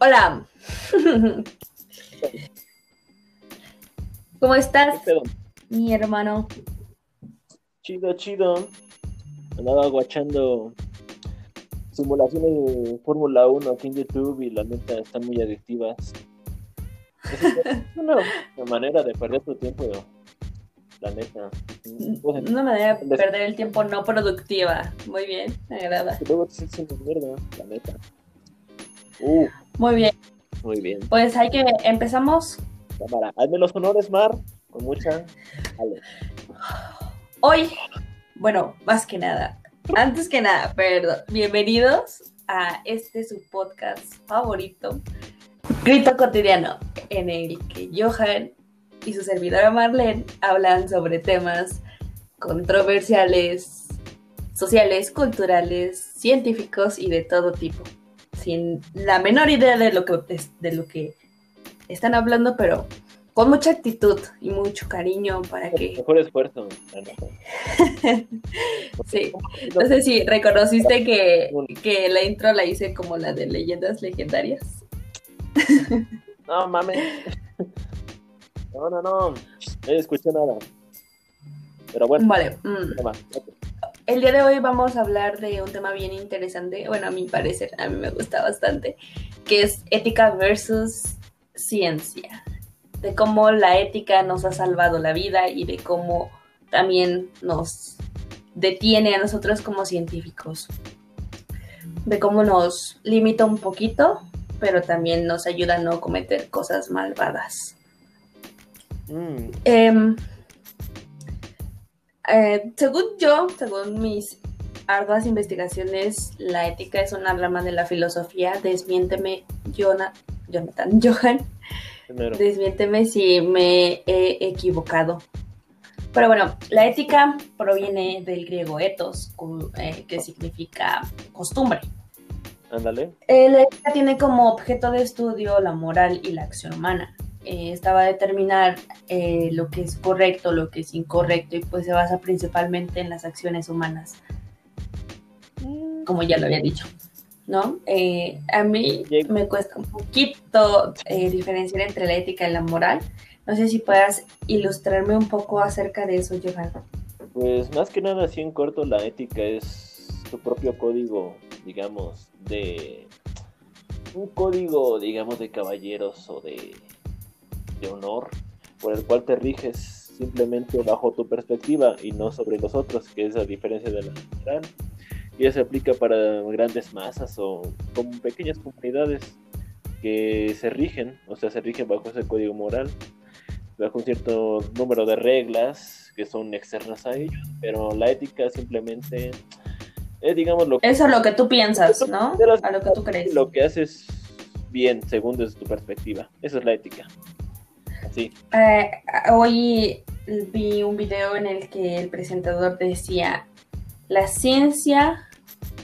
Hola. ¿Cómo estás, mi hermano? Chido, chido. Andaba guachando simulaciones de Fórmula 1 aquí en YouTube y la neta están muy adictivas. Es una, manera de perder tu tiempo, la neta. Una manera de perder el tiempo no productiva. Muy bien, me agrada. luego te sientes mierda, la neta. Uh. Muy bien. Muy bien. Pues hay que empezamos. Cámara, hazme los honores, Mar, con mucha. Hoy, bueno, más que nada, antes que nada, perdón, bienvenidos a este su podcast favorito, Grito Cotidiano, en el que Johan y su servidora Marlene hablan sobre temas controversiales, sociales, culturales, científicos y de todo tipo sin la menor idea de lo que, de lo que están hablando, pero con mucha actitud y mucho cariño para que... Mejor esfuerzo. sí, no sé si reconociste que, que la intro la hice como la de leyendas legendarias. no mames. No, no, no. No escuché nada. Pero bueno. Vale. Mm. El día de hoy vamos a hablar de un tema bien interesante, bueno, a mi parecer, a mí me gusta bastante, que es ética versus ciencia, de cómo la ética nos ha salvado la vida y de cómo también nos detiene a nosotros como científicos, de cómo nos limita un poquito, pero también nos ayuda a no cometer cosas malvadas. Mm. Em, eh, según yo, según mis arduas investigaciones, la ética es una rama de la filosofía. Desmiénteme, Jonathan, Johan. Desmiénteme si me he equivocado. Pero bueno, la ética proviene del griego ethos, eh, que significa costumbre. Ándale. Eh, la ética tiene como objeto de estudio la moral y la acción humana. Eh, estaba a determinar eh, lo que es correcto, lo que es incorrecto y pues se basa principalmente en las acciones humanas, como ya lo había dicho, ¿no? Eh, a mí me cuesta un poquito diferenciar entre la ética y la moral. No sé si puedas ilustrarme un poco acerca de eso, Johan. Pues más que nada, así en corto, la ética es tu propio código, digamos, de un código, digamos, de caballeros o de de honor por el cual te riges simplemente bajo tu perspectiva y no sobre los otros, que es la diferencia de la moral. Y eso se aplica para grandes masas o como pequeñas comunidades que se rigen, o sea, se rigen bajo ese código moral, bajo un cierto número de reglas que son externas a ellos, pero la ética simplemente es, digamos, lo que... Eso es lo que tú piensas, ¿no? A lo que tú crees. Lo que haces bien, según desde tu perspectiva. Eso es la ética. Eh, hoy vi un video en el que el presentador decía, la ciencia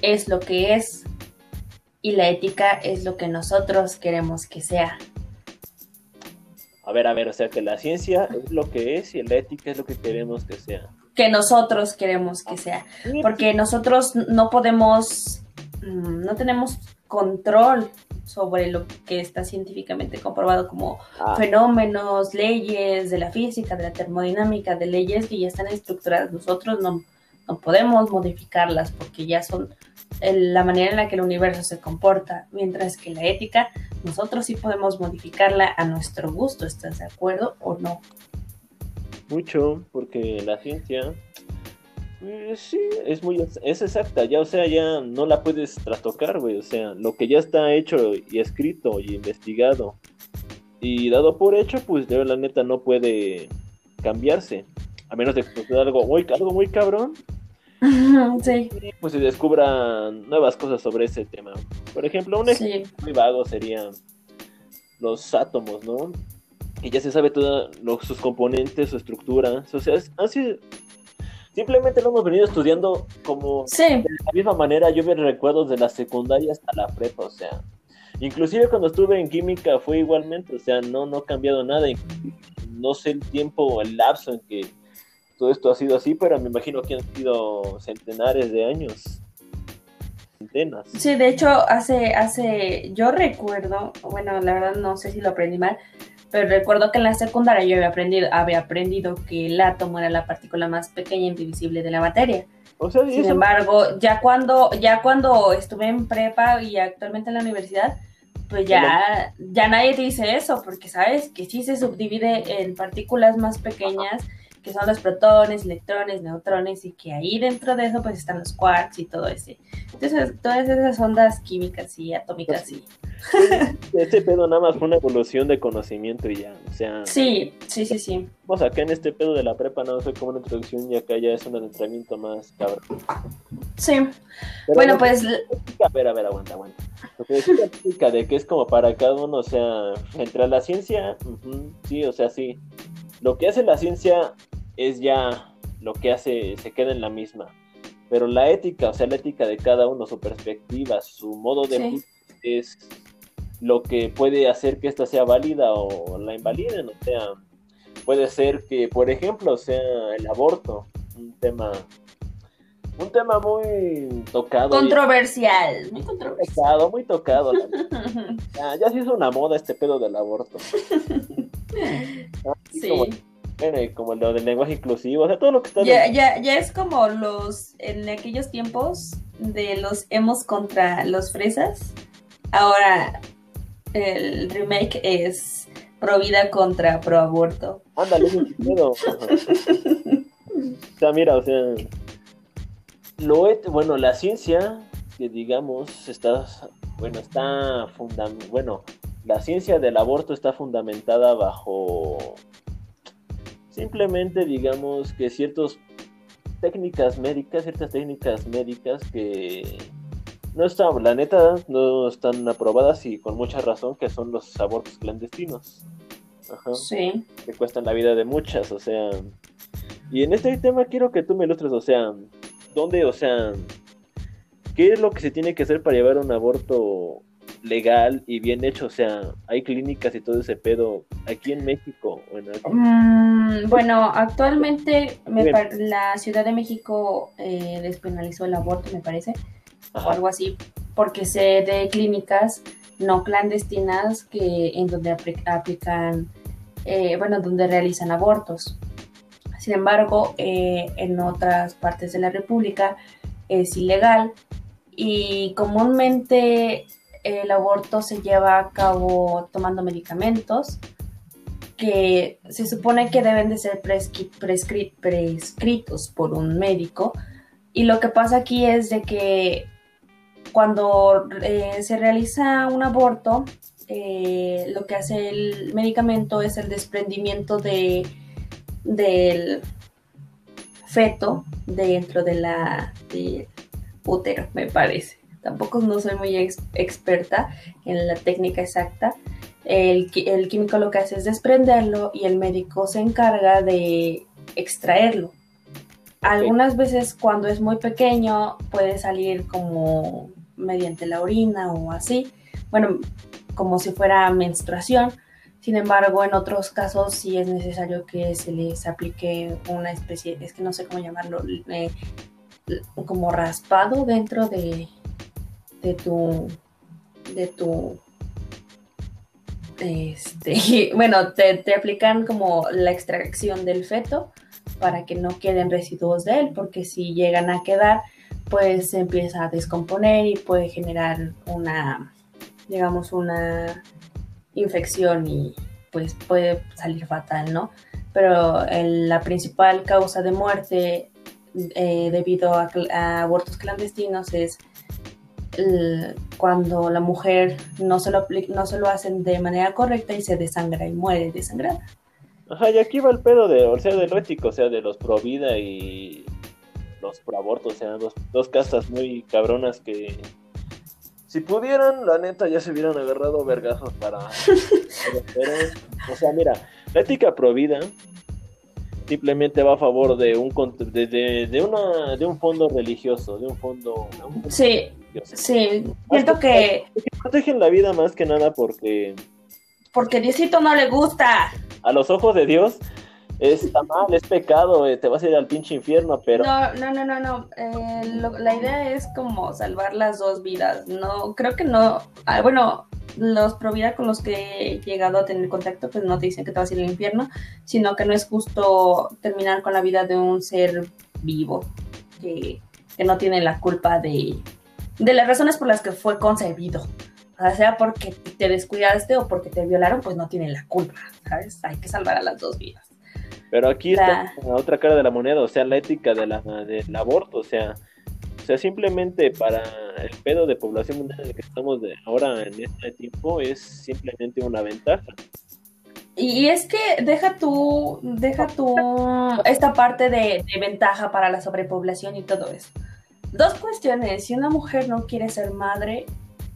es lo que es y la ética es lo que nosotros queremos que sea. A ver, a ver, o sea que la ciencia es lo que es y la ética es lo que queremos que sea. Que nosotros queremos que sea. Porque nosotros no podemos, mm, no tenemos control sobre lo que está científicamente comprobado como ah. fenómenos, leyes de la física, de la termodinámica, de leyes que ya están estructuradas. Nosotros no, no podemos modificarlas porque ya son la manera en la que el universo se comporta, mientras que la ética, nosotros sí podemos modificarla a nuestro gusto. ¿Estás de acuerdo o no? Mucho, porque la ciencia eh, sí, es muy es exacta, ya o sea, ya no la puedes trastocar, güey, o sea, lo que ya está hecho y escrito y investigado y dado por hecho, pues de la neta no puede cambiarse, a menos de que algo muy algo muy cabrón. Sí. Pues se descubran nuevas cosas sobre ese tema. Por ejemplo, un ejemplo muy vago sería los átomos, ¿no? Y ya se sabe todos sus componentes, su estructura. O sea, así Simplemente lo hemos venido estudiando como de la misma manera. Yo me recuerdo de la secundaria hasta la prepa, o sea, inclusive cuando estuve en química fue igualmente, o sea, no, no ha cambiado nada. No sé el tiempo o el lapso en que todo esto ha sido así, pero me imagino que han sido centenares de años. antenas. Sí, de hecho, hace, hace, yo recuerdo, bueno, la verdad no sé si lo aprendí mal, pero recuerdo que en la secundaria yo había aprendido, había aprendido que el átomo era la partícula más pequeña e indivisible de la materia. O sea, Sin eso- embargo, ya cuando, ya cuando estuve en prepa y actualmente en la universidad, pues ya, ya nadie te dice eso, porque sabes que sí se subdivide en partículas más pequeñas, que son los protones, electrones, neutrones, y que ahí dentro de eso pues están los quarks y todo ese. Entonces, todas esas ondas químicas y atómicas y... este pedo nada más fue una evolución de conocimiento y ya. O sea, Sí, sí, sí, sí. vamos acá en este pedo de la prepa nada más fue como una introducción y acá ya es un adentramiento más cabrón. Sí. Pero Bueno, no, pues A ver, a ver, aguanta, aguanta. Lo que decía la de que es como para cada uno, o sea, entre la ciencia, sí, o sea, sí. Lo que hace la ciencia es ya lo que hace, se queda en la misma. Pero la ética, o sea, la ética de cada uno, su perspectiva, su modo de Sí. es lo que puede hacer que esta sea válida o la invaliden. O sea, puede ser que, por ejemplo, sea, el aborto, un tema, un tema muy tocado. controversial, muy controversial. tocado, muy tocado. Ya, ya se hizo una moda este pedo del aborto. Así Sí. Como, bueno, como lo del lenguaje inclusivo, o sea, todo lo que está... Ya, ya, ya es como los, en aquellos tiempos de los hemos contra los fresas. Ahora el remake es pro vida contra pro aborto. Ándale, pedo. o sea, mira, o sea... Lo bueno, la ciencia, que digamos, está... Bueno, está fundam- Bueno, la ciencia del aborto está fundamentada bajo... Simplemente, digamos, que ciertas técnicas médicas, ciertas técnicas médicas que no están, la neta, no están aprobadas y con mucha razón que son los abortos clandestinos. Ajá Sí. que cuestan la vida de muchas, o sea. Y en este tema quiero que tú me ilustres, o sea, ¿dónde, o sea, qué es lo que se tiene que hacer para llevar un aborto legal y bien hecho? O sea, hay clínicas y todo ese pedo aquí en México o en Mm, bueno, actualmente me la Ciudad de México eh, despenalizó el aborto, me parece, o algo así, porque sé de clínicas no clandestinas que en donde apli- aplican, eh, bueno, donde realizan abortos. Sin embargo, eh, en otras partes de la República es ilegal y comúnmente el aborto se lleva a cabo tomando medicamentos que se supone que deben de ser prescritos por un médico y lo que pasa aquí es de que cuando eh, se realiza un aborto, eh, lo que hace el medicamento es el desprendimiento de, del feto dentro de la del útero, me parece. Tampoco no soy muy ex- experta en la técnica exacta. El, el químico lo que hace es desprenderlo y el médico se encarga de extraerlo. Algunas veces cuando es muy pequeño puede salir como mediante la orina o así, bueno, como si fuera menstruación. Sin embargo, en otros casos sí es necesario que se les aplique una especie, es que no sé cómo llamarlo, eh, como raspado dentro de, de tu, de tu, este, bueno, te, te aplican como la extracción del feto para que no queden residuos de él, porque si llegan a quedar, pues se empieza a descomponer y puede generar una, digamos, una infección y pues puede salir fatal, ¿no? Pero la principal causa de muerte eh, debido a, abortos clandestinos es cuando la mujer no se, lo no se lo hacen de manera correcta y se desangra y muere desangrada. Ajá, y aquí va el pedo de, o sea, de lo ético, o sea, de los pro vida y los pro aborto, o sea, dos, dos castas muy cabronas que si pudieran, la neta, ya se hubieran agarrado vergazos para... pero, o sea, mira, la ética pro vida simplemente va a favor de un de, de, de una de un fondo religioso, de un fondo, de un fondo Sí, sí, siento que Que protegen la vida más que nada porque porque Diosito no le gusta. a los ojos de Dios, está mal, es pecado, eh, te vas a ir al pinche infierno, pero... No, no, no, no, no. Eh, la idea es como salvar las dos vidas. No, creo que no. Ah, bueno, los pro vida con los que he llegado a tener contacto, pues no te dicen que te vas a ir al infierno, sino que no es justo terminar con la vida de un ser vivo que, que no tiene la culpa de, de las razones por las que fue concebido. O sea, porque te descuidaste o porque te violaron, pues no tienen la culpa, ¿sabes? Hay que salvar a las dos vidas. Pero aquí está la otra cara de la moneda, o sea, la ética de la, del aborto, o sea, o sea, simplemente para el pedo de población mundial en el que estamos de ahora en este tiempo es simplemente una ventaja. Y es que deja tú, deja tú esta parte de, de, ventaja para la sobrepoblación y todo eso. Dos cuestiones. Si una mujer no quiere ser madre,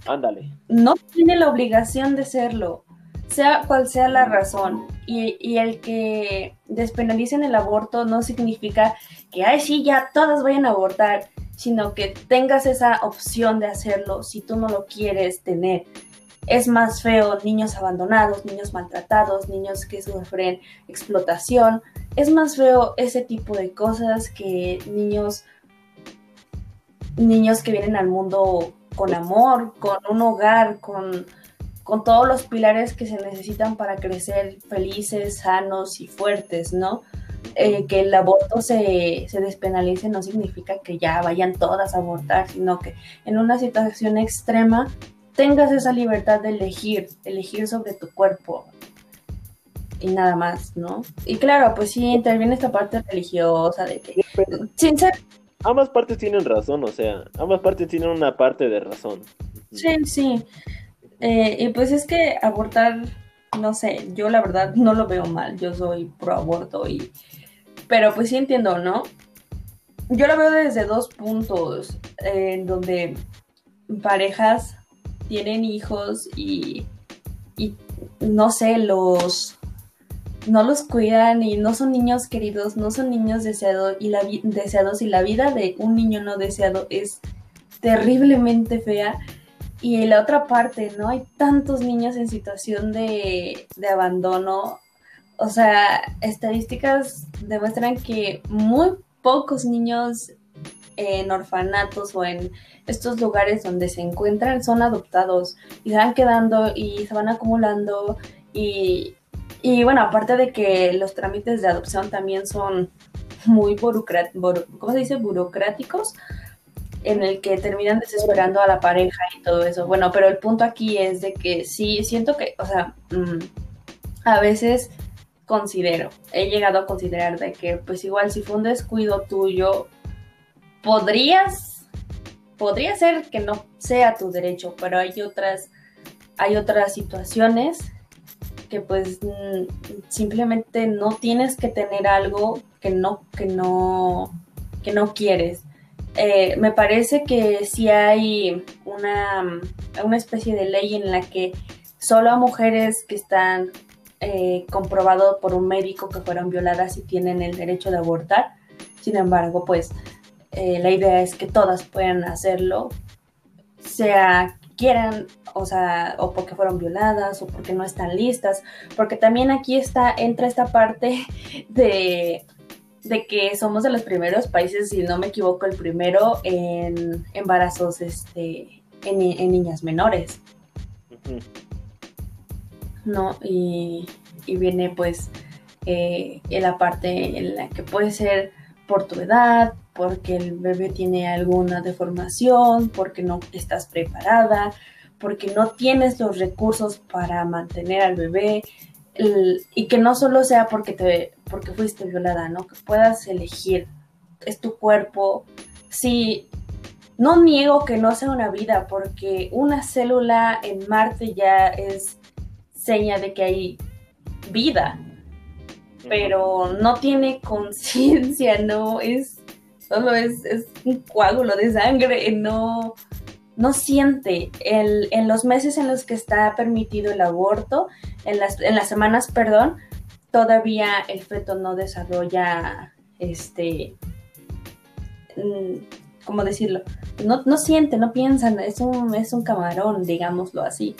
ándale. No tiene la obligación de serlo sea cual sea la razón, y, el que despenalicen el aborto no significa que, ay, sí, ya todas vayan a abortar, sino que tengas esa opción de hacerlo si tú no lo quieres tener. Es más feo niños abandonados, niños maltratados, niños que sufren explotación. Es más feo ese tipo de cosas que niños niños que vienen al mundo con amor, con un hogar, con con todos los pilares que se necesitan para crecer felices, sanos y fuertes, ¿no? Eh, que el aborto se, se, despenalice no significa que ya vayan todas a abortar, sino que en una situación extrema tengas esa libertad de elegir, elegir sobre tu cuerpo y nada más, ¿no? Y claro, pues sí interviene esta parte religiosa de que, sin ser... Ambas partes tienen razón, o sea, ambas partes tienen una parte de razón. Sí, sí. Eh, y pues es que abortar, no sé, yo la verdad no lo veo mal, yo soy pro aborto y... Pero pues sí entiendo, ¿no? Yo lo veo desde dos puntos, en donde parejas tienen hijos y, y no sé, los no los cuidan y no son niños queridos, no son niños deseados y la deseados y la vida de un niño no deseado es terriblemente fea y la otra parte, ¿no? Hay tantos niños en situación de, abandono. O sea, estadísticas demuestran que muy pocos niños en orfanatos o en estos lugares donde se encuentran son adoptados y se van quedando y se van acumulando y, y bueno, aparte de que los trámites de adopción también son muy burocráticos, ¿cómo se dice? burocráticos, en el que terminan desesperando a la pareja y todo eso. Bueno, pero el punto aquí es de que sí, siento que, o sea, mm, a veces considero, he llegado a considerar de que pues igual si fue un descuido tuyo, podrías, podría ser que no sea tu derecho, pero hay otras, hay otras situaciones que pues mm, simplemente no tienes que tener algo que no, que no, que no quieres eh, me parece que si hay una, una, especie de ley en la que solo a mujeres que están eh, comprobado por un médico que fueron violadas y tienen el derecho de abortar. Sin embargo, pues eh, la idea es que todas puedan hacerlo, sea quieran, o sea, o porque fueron violadas o porque no están listas, porque también aquí está entra esta parte de de que somos de los primeros países, si no me equivoco, el primero en embarazos este, en, niñas menores. ¿No? Y, viene pues eh, en la parte en la que puede ser por tu edad, porque el bebé tiene alguna deformación, porque no estás preparada, porque no tienes los recursos para mantener al bebé, y que no solo sea porque te porque fuiste violada, ¿no? Que puedas elegir, es tu cuerpo. Sí, no niego que no sea una vida, porque una célula en Marte ya es seña de que hay vida, pero no tiene conciencia, no es, solo es, es, un coágulo de sangre, no, no siente. El, en los meses en los que está permitido el aborto, en las, en las semanas, perdón, todavía el feto no desarrolla, este, mm, ¿cómo decirlo? No, no siente, no piensa, es un, es un camarón, digámoslo así,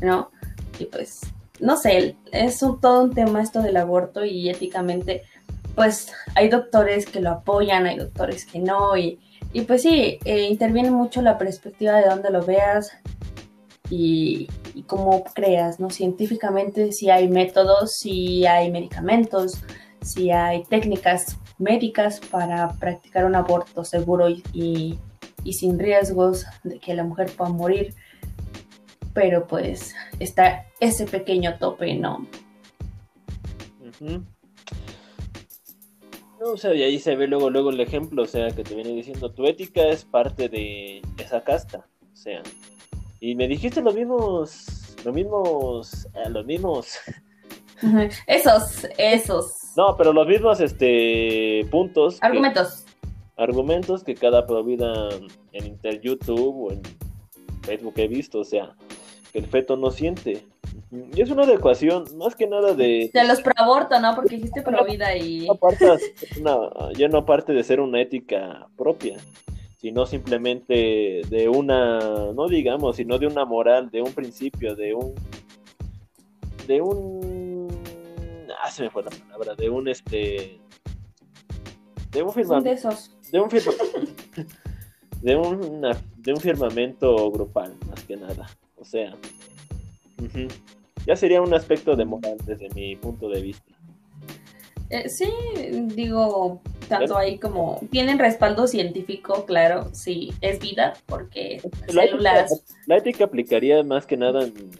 ¿no? Y pues no sé, es un, todo un tema esto del aborto y éticamente, pues hay doctores que lo apoyan, hay doctores que no, y, y pues sí, eh, interviene mucho la perspectiva de dónde lo veas y, y cómo creas, ¿no? Científicamente si hay métodos, si hay medicamentos, si hay técnicas médicas para practicar un aborto seguro y, y sin riesgos de que la mujer pueda morir pero pues está ese pequeño tope, ¿no? No, o sea, y ahí se ve luego, luego el ejemplo, o sea, que te viene diciendo, tu ética es parte de esa casta, o sea, y me dijiste los mismos, los mismos, eh, los mismos. Esos, esos. No, pero los mismos, este, puntos. Argumentos. argumentos que cada provida en Inter YouTube o en Facebook he visto, o sea, que el feto no siente. Y es una adecuación, más que nada de... De los pro aborto, ¿no? Porque dijiste pro vida y... No, ya no aparte de ser una ética propia, sino simplemente de una, no digamos, sino de una moral, de un principio, de un... De un... Ah, se me fue la palabra, de un este... De un firmamento. De esos. De un firmamento. de, una, de un firmamento grupal, más que nada. O sea, ya sería un aspecto de moral desde mi punto de vista. Eh, sí, digo, tanto ahí como tienen respaldo científico, claro, sí, es vida, porque la células... Ética, la ética aplicaría más que nada en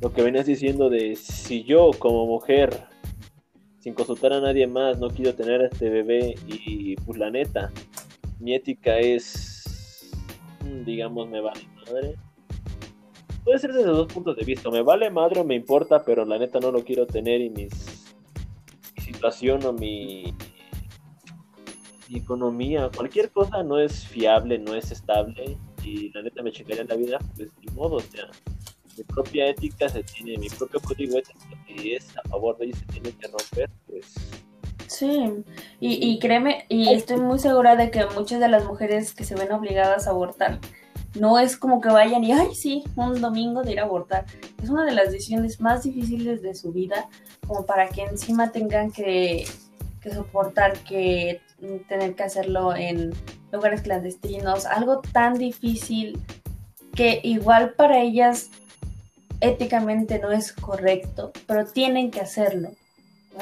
lo que venías diciendo de si yo como mujer, sin consultar a nadie más, no quiero tener a este bebé y pues la neta, mi ética es, digamos, me vale madre, puede ser desde dos puntos de vista. Me vale madre o me importa, pero la neta no lo quiero tener y mis, mi situación o mi, economía, cualquier cosa no es fiable, no es estable y la neta me chingaría la vida, pues ni modo, o sea, mi propia ética se tiene, mi propio código ético y es a favor de ello se tiene que romper, pues. Sí, y, y créeme, y estoy muy segura de que muchas de las mujeres que se ven obligadas a abortar no es como que vayan y, ay, sí, un domingo de ir a abortar. Es una de las decisiones más difíciles de su vida, como para que encima tengan que, soportar que tener que hacerlo en lugares clandestinos, algo tan difícil que igual para ellas éticamente no es correcto, pero tienen que hacerlo.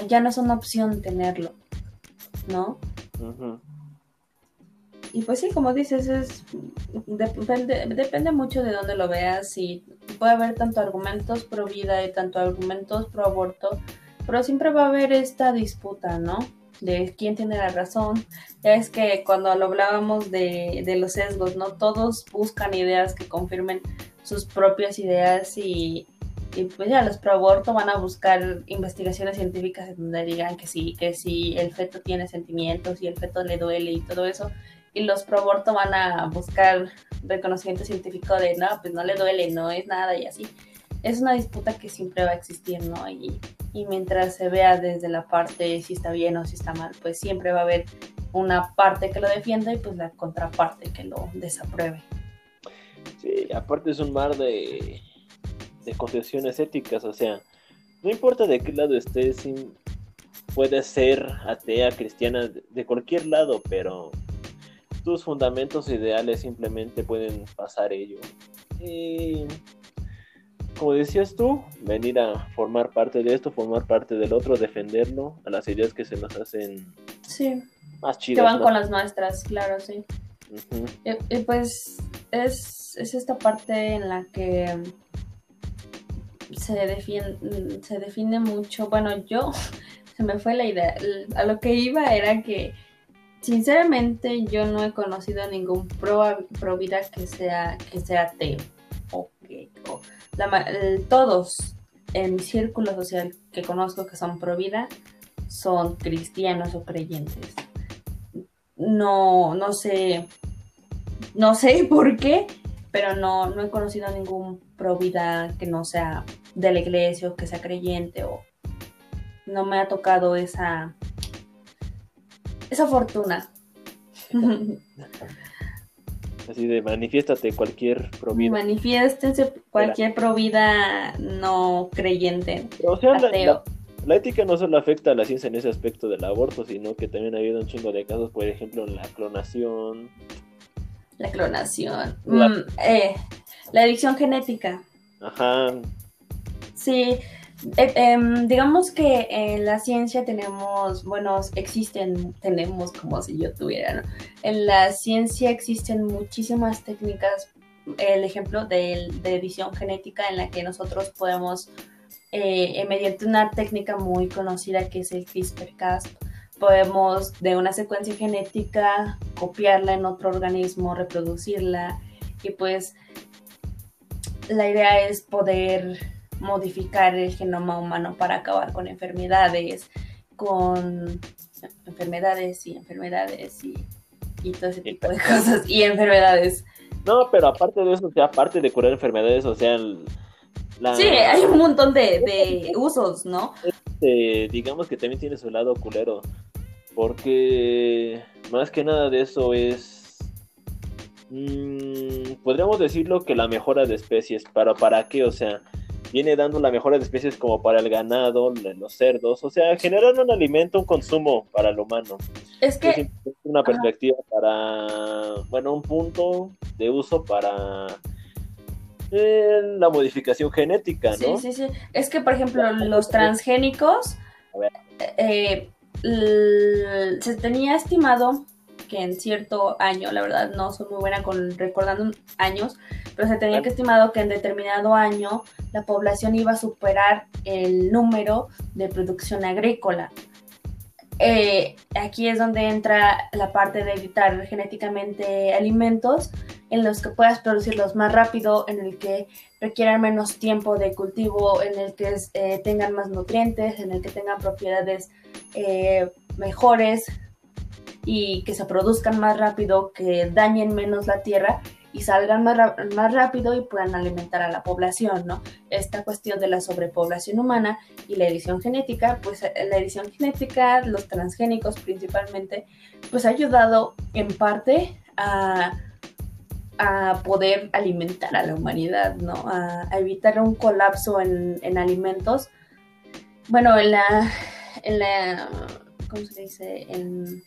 Ya no es una opción tenerlo, ¿no? Y pues sí, como dices, es depende, depende mucho de dónde lo veas y puede haber tanto argumentos pro vida y tanto argumentos pro aborto, pero siempre va a haber esta disputa, ¿no? De quién tiene la razón. Ya es que cuando lo hablábamos de, de los sesgos, ¿no? Todos buscan ideas que confirmen sus propias ideas y, y pues ya los pro aborto van a buscar investigaciones científicas donde digan que sí, que sí, el feto tiene sentimientos y el feto le duele y todo eso y los pro aborto van a buscar reconocimiento científico de no, pues no le duele, no es nada y así. Es una disputa que siempre va a existir, ¿no? Y, y mientras se vea desde la parte si está bien o si está mal, pues siempre va a haber una parte que lo defienda y pues la contraparte que lo desapruebe. Sí, aparte es un mar de, de concepciones éticas, o sea, no importa de qué lado estés, puede ser atea, cristiana, de cualquier lado, pero tus fundamentos ideales simplemente pueden pasar ello. Y como decías tú, venir a formar parte de esto, formar parte del otro, defenderlo, a las ideas que se nos hacen sí. más chidas. Que van con las nuestras, claro, sí. y, pues es, es, esta parte en la que se define, se define mucho, bueno, yo se me fue la idea, a lo que iba era que Sinceramente, yo no he conocido ningún pro, pro vida que sea, que sea ateo. O todos en mi círculo social que conozco que son pro vida son cristianos o creyentes. No, no sé, no sé por qué, pero no, no he conocido ningún pro vida que no sea de la iglesia o que sea creyente o no me ha tocado esa esa fortuna. Así de manifiéstate cualquier provida. Manifiéstense cualquier provida no creyente. o sea, la, ética no solo afecta a la ciencia en ese aspecto del aborto, sino que también ha habido un chingo de casos, por ejemplo, en la clonación. La clonación. La, mm, eh, la edición genética. Ajá. Sí, eh, em, digamos que en la ciencia tenemos, bueno, existen, tenemos como si yo tuviera, ¿no? En la ciencia existen muchísimas técnicas, el ejemplo de, edición genética en la que nosotros podemos, eh, mediante una técnica muy conocida que es el CRISPR-Cas, podemos de una secuencia genética copiarla en otro organismo, reproducirla y pues la idea es poder modificar el genoma humano para acabar con enfermedades, con enfermedades y enfermedades y, todo ese tipo de cosas y enfermedades. No, pero aparte de eso, o sea, aparte de curar enfermedades, o sea, Sí, hay un montón de, usos, ¿no? Este, digamos que también tiene su lado culero, porque más que nada de eso es... Mmm, podríamos decirlo que la mejora de especies, pero ¿para qué? O sea, viene dando la mejora de especies como para el ganado, los cerdos, o sea, generando un alimento, un consumo para el humano. Es que... Es una perspectiva para, bueno, un punto de uso para eh, la modificación genética, ¿no? Sí, sí, sí. Es que, por ejemplo, los transgénicos, eh, se tenía estimado que en cierto año, la verdad no soy muy buena con recordando años, pero se tenía que estimado que en determinado año la población iba a superar el número de producción agrícola. Eh, aquí es donde entra la parte de editar genéticamente alimentos en los que puedas producirlos más rápido, en el que requieran menos tiempo de cultivo, en el que eh, tengan más nutrientes, en el que tengan propiedades eh, mejores y que se produzcan más rápido, que dañen menos la tierra y salgan más, más rápido y puedan alimentar a la población, ¿no? Esta cuestión de la sobrepoblación humana y la edición genética, pues eh, la edición genética, los transgénicos principalmente, pues ha ayudado en parte a, a poder alimentar a la humanidad, ¿no? A, evitar un colapso en, en, alimentos. Bueno, en la, en la, ¿cómo se dice? En,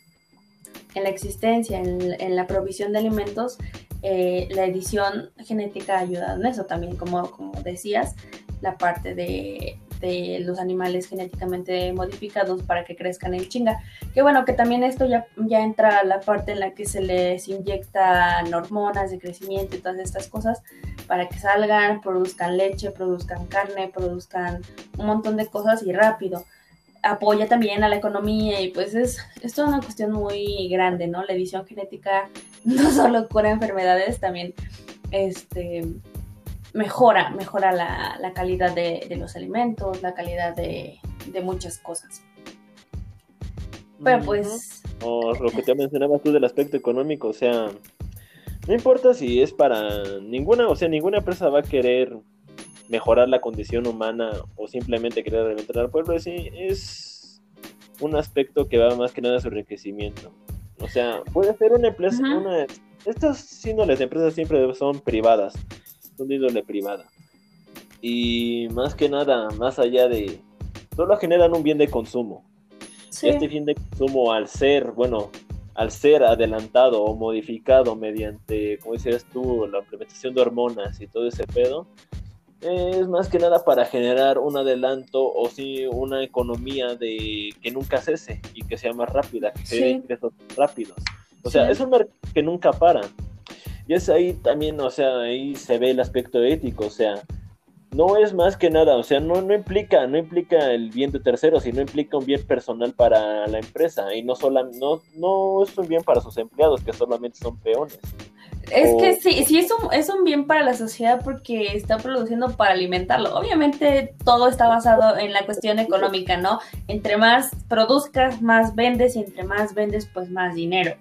en la existencia, en, la provisión de alimentos, eh, la edición genética ha ayudado en eso también, como, como decías, la parte de, los animales genéticamente modificados para que crezcan en chinga. Que bueno, que también esto ya, ya entra a la parte en la que se les inyectan hormonas de crecimiento y todas estas cosas para que salgan, produzcan leche, produzcan carne, produzcan un montón de cosas y rápido apoya también a la economía y pues es, es toda una cuestión muy grande, ¿no? La edición genética no solo cura enfermedades, también este, mejora, mejora la, calidad de, los alimentos, la calidad de, muchas cosas. Pero pues... O lo que te mencionabas tú del aspecto económico, o sea, no importa si es para ninguna, o sea, ninguna empresa va a querer mejorar la condición humana o simplemente querer alimentar al pueblo, sí, es un aspecto que va más que nada a su enriquecimiento. O sea, puede ser una empresa, una, estas índoles de empresas siempre son privadas, son de índole privada. Y más que nada, más allá de, solo generan un bien de consumo. Este bien de consumo al ser, bueno, al ser adelantado o modificado mediante, como decías tú, la implementación de hormonas y todo ese pedo, es más que nada para generar un adelanto o sí una economía de que nunca cese y que sea más rápida, que se ingresos rápidos. O sea, es un mercado que nunca para. Y es ahí también, o sea, ahí se ve el aspecto ético, o sea, no es más que nada, o sea, no, no implica, no implica el bien de terceros, sino implica un bien personal para la empresa y no solo, no, no es un bien para sus empleados que solamente son peones. Es que sí, sí es un, es un bien para la sociedad porque está produciendo para alimentarlo. Obviamente todo está basado en la cuestión económica, ¿no? Entre más produzcas, más vendes y entre más vendes, pues más dinero.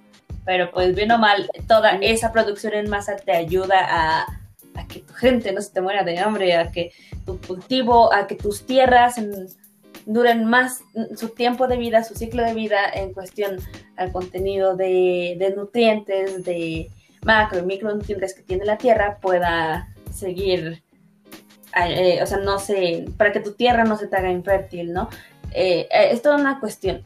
Pero pues bien o mal, toda esa producción en masa te ayuda a, a que tu gente no se te muera de hambre, a que tu cultivo, a que tus tierras duren más su tiempo de vida, su ciclo de vida en cuestión al contenido de, de nutrientes, de macro y micronutrientes que tiene la tierra pueda seguir, eh, o sea, no sé, para que tu tierra no se te haga infértil, ¿no? Eh, eh, es toda una cuestión.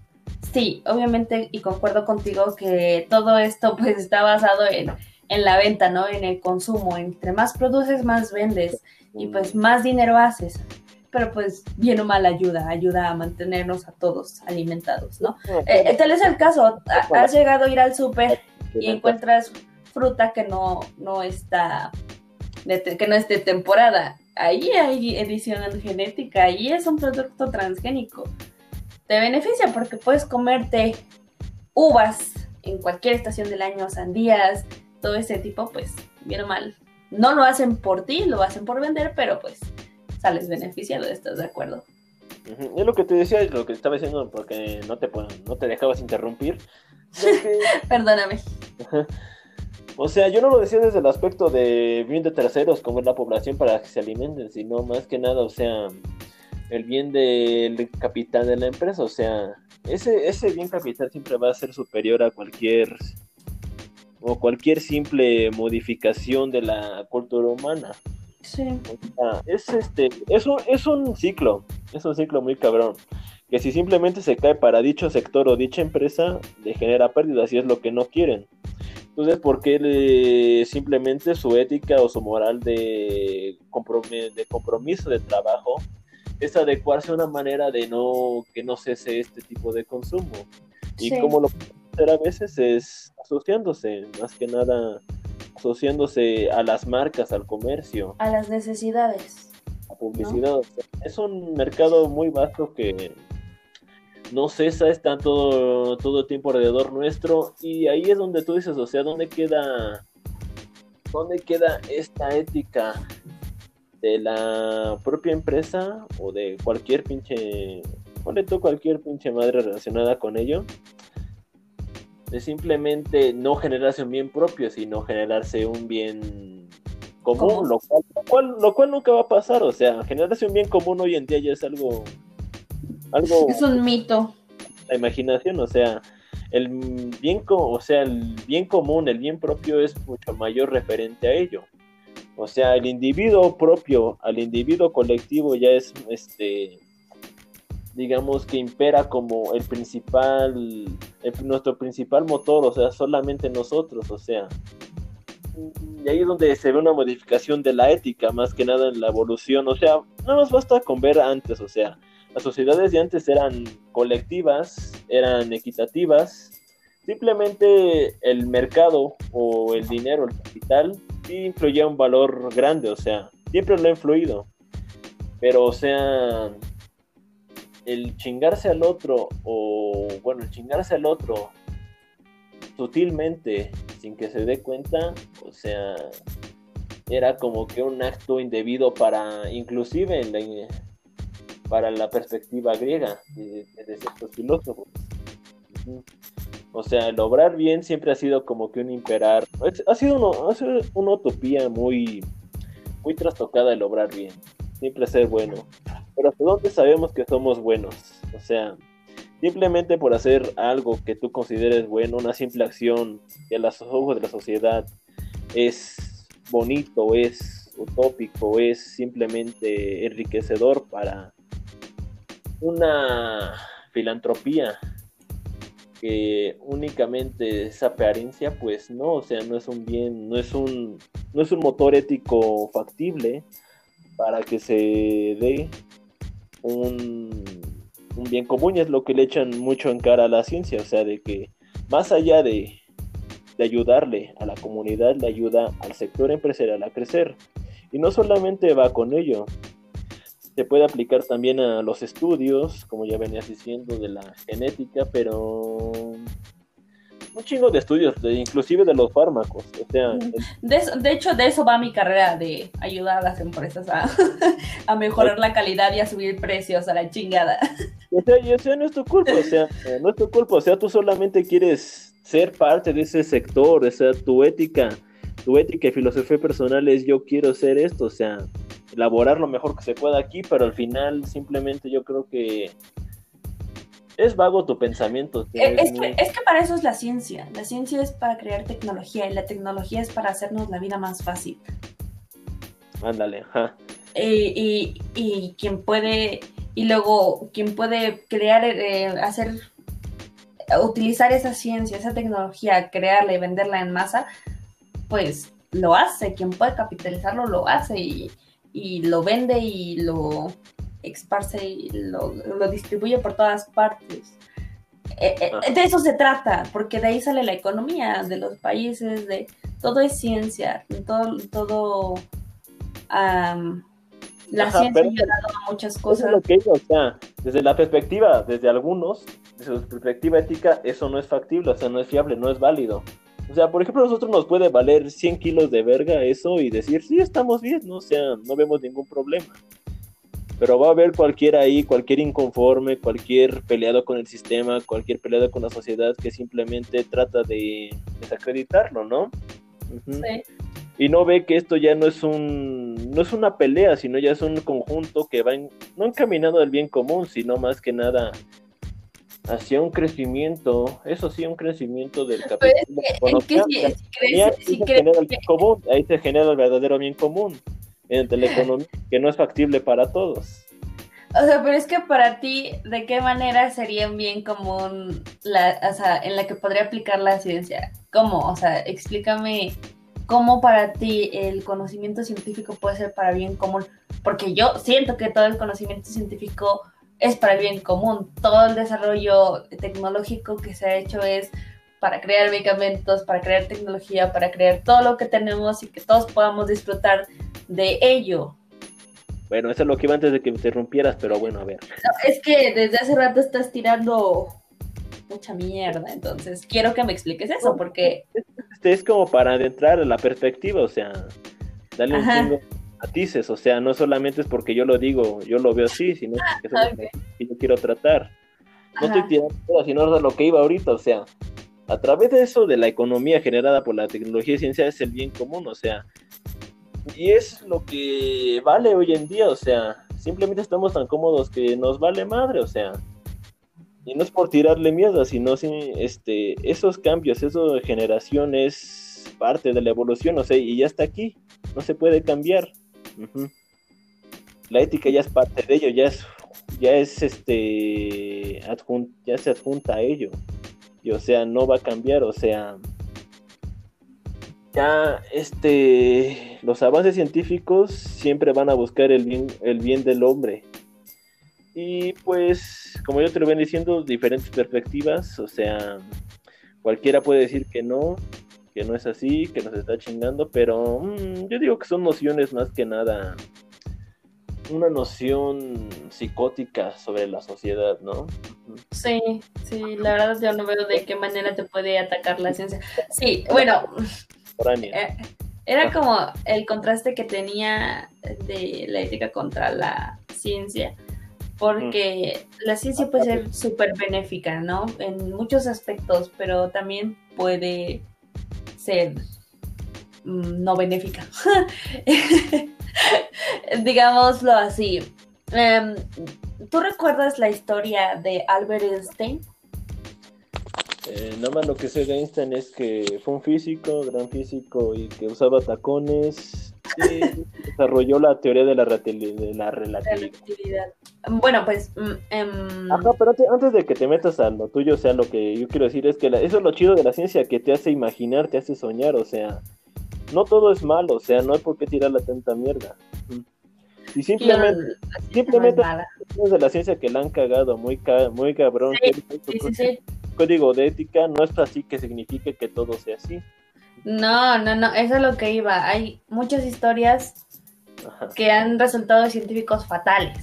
Sí, obviamente, y concuerdo contigo que todo esto pues está basado en, en la venta, ¿no? En el consumo. Entre más produces, más vendes y pues más dinero haces pero pues bien o mal ayuda, ayuda a mantenernos a todos alimentados, ¿no? Eh, tal es el caso, has llegado a ir al súper y encuentras fruta que no, no está, que no es de temporada. Ahí hay edición genética, ahí es un producto transgénico. Te beneficia porque puedes comerte uvas en cualquier estación del año, sandías, todo ese tipo, pues bien o mal. No lo hacen por ti, lo hacen por vender, pero pues sales beneficiado, ¿estás de acuerdo? Es lo que te decía, lo que estaba diciendo, porque no te, no te dejabas interrumpir. Perdóname. O sea, yo no lo decía desde el aspecto de bien de terceros, como es la población para que se alimenten, sino más que nada, o sea, el bien del capital de la empresa. O sea, ese, ese bien capital siempre va a ser superior a cualquier o cualquier simple modificación de la cultura humana. Sí. es este, es un, es un ciclo, es un ciclo muy cabrón. Que si simplemente se cae para dicho sector o dicha empresa, le genera pérdidas y es lo que no quieren. Entonces, ¿por qué simplemente su ética o su moral de, de compromiso de trabajo es adecuarse a una manera de no que no cese este tipo de consumo? Y como lo puede hacer a veces es asociándose, más que nada asociándose a las marcas, al comercio. A las necesidades. A publicidad. Es un mercado muy vasto que no cesa, está todo, todo el tiempo alrededor nuestro y ahí es donde tú dices, o sea, ¿dónde queda, dónde queda esta ética de la propia empresa o de cualquier pinche, ponle tú cualquier pinche madre relacionada con ello? de simplemente no generarse un bien propio, sino generarse un bien común, lo cual, lo cual, nunca va a pasar, o sea, generarse un bien común hoy en día ya es algo, algo es un mito. La imaginación, o sea, el bien, o sea, el bien común, el bien propio es mucho mayor referente a ello. O sea, el individuo propio al individuo colectivo ya es este digamos que impera como el principal, nuestro principal motor, o sea, solamente nosotros, o sea. Y ahí es donde se ve una modificación de la ética, más que nada en la evolución, o sea, no nos basta con ver antes, o sea, las sociedades de antes eran colectivas, eran equitativas, simplemente el mercado o el dinero, el capital, sí influía un valor grande, o sea, siempre lo ha influido, pero o sea, el chingarse al otro, o bueno, el chingarse al otro sutilmente, sin que se dé cuenta, o sea, era como que un acto indebido para, inclusive en la, para la perspectiva griega de, ciertos filósofos. O sea, el obrar bien siempre ha sido como que un imperar. Ha sido, uno, ha sido una utopía muy, muy trastocada el obrar bien. Siempre ser bueno. Pero ¿hasta dónde sabemos que somos buenos? O sea, simplemente por hacer algo que tú consideres bueno, una simple acción que a los ojos de la sociedad es bonito, es utópico, es simplemente enriquecedor para una filantropía que únicamente es apariencia, pues no, o sea, no es un bien, no es un, no es un motor ético factible para que se dé un, bien común y es lo que le echan mucho en cara a la ciencia, o sea, de que más allá de, de ayudarle a la comunidad, le ayuda al sector empresarial a crecer. Y no solamente va con ello, se puede aplicar también a los estudios, como ya venías diciendo, de la genética, pero un chingo de estudios, inclusive de los fármacos. O sea, de, hecho, de eso va mi carrera, de ayudar a las empresas a, mejorar la calidad y a subir precios a la chingada. O sea, y, o sea, no es tu culpa, o sea, no es tu culpa, o sea, tú solamente quieres ser parte de ese sector, o sea, tu ética, tu ética y filosofía personal es yo quiero ser esto, o sea, elaborar lo mejor que se pueda aquí, pero al final simplemente yo creo que es vago tu pensamiento. Eh, es, que, es, que, para eso es la ciencia. La ciencia es para crear tecnología y la tecnología es para hacernos la vida más fácil. Ándale, ajá. Y, y, quien puede, y luego quien puede crear, eh, hacer, utilizar esa ciencia, esa tecnología, crearla y venderla en masa, pues lo hace. Quien puede capitalizarlo lo hace y, y lo vende y lo esparce y lo, distribuye por todas partes. Eh, eh, de eso se trata, porque de ahí sale la economía de los países, de todo es ciencia, todo, todo la ciencia ha ayudado a muchas cosas. lo que o sea, desde la perspectiva, desde algunos, desde su perspectiva ética, eso no es factible, o sea, no es fiable, no es válido. O sea, por ejemplo, a nosotros nos puede valer 100 kilos de verga eso y decir, sí, estamos bien, ¿no? O sea, no vemos ningún problema pero va a haber cualquier ahí, cualquier inconforme, cualquier peleado con el sistema, cualquier peleado con la sociedad que simplemente trata de desacreditarlo, ¿no? Sí. Y no ve que esto ya no es un no es una pelea, sino ya es un conjunto que va no encaminado al bien común, sino más que nada hacia un crecimiento, eso sí, un crecimiento del capitalismo. ahí se genera el verdadero bien común entre la economía que no es factible para todos. O sea, pero es que para ti, ¿de qué manera sería un bien común la, o sea, en la que podría aplicar la ciencia? ¿Cómo? O sea, explícame cómo para ti el conocimiento científico puede ser para bien común. Porque yo siento que todo el conocimiento científico es para el bien común. Todo el desarrollo tecnológico que se ha hecho es para crear medicamentos, para crear tecnología, para crear todo lo que tenemos y que todos podamos disfrutar de ello. Bueno, eso es lo que iba antes de que me interrumpieras, pero bueno, a ver. es que desde hace rato estás tirando mucha mierda, entonces quiero que me expliques eso, porque... Este es como para adentrar a la perspectiva, o sea, darle un chingo matices, o sea, no solamente es porque yo lo digo, yo lo veo así, sino que es yo quiero tratar. No estoy tirando sino lo que iba ahorita, o sea, a través de eso de la economía generada por la tecnología y ciencia es el bien común, o sea, y es lo que vale hoy en día, o sea, simplemente estamos tan cómodos que nos vale madre, o sea, y no es por tirarle miedo, sino este, esos cambios, esa generación es parte de la evolución, o sea, y ya está aquí, no se puede cambiar. La ética ya es parte de ello, ya es, ya es este, ya se adjunta a ello. Y o sea, no va a cambiar, o sea, ya este, los avances científicos siempre van a buscar el bien, el bien del hombre. Y pues, como yo te lo ven diciendo, diferentes perspectivas, o sea, cualquiera puede decir que no, que no es así, que nos está chingando, pero mm, yo digo que son nociones más que nada una noción psicótica sobre la sociedad, ¿no? Sí, sí, la verdad yo no veo de qué manera te puede atacar la ciencia. Sí, bueno, eh, era como el contraste que tenía de la ética contra la ciencia, porque la ciencia puede ser súper benéfica, ¿no? En muchos aspectos, pero también puede ser mm, no benéfica. Digámoslo así. Em, ¿Tú recuerdas la historia de Albert Einstein? Eh, nada más lo que sé de Einstein es que fue un físico, gran físico y que usaba tacones desarrolló la teoría de la, de la relatividad. Bueno, pues... Mm, em, Ajá, pero antes de que te metas a lo tuyo, o sea, lo que yo quiero decir es que eso es lo chido de la ciencia, que te hace imaginar, te hace soñar, o sea, no todo es malo, o sea, no hay por qué tirar la tanta mierda. Y simplemente, simplemente es de la ciencia que la han cagado muy, muy cabrón. código de ética no es así que signifique que todo sea así. No, no, no, eso es lo que iba. Hay muchas historias que han resultado científicos fatales.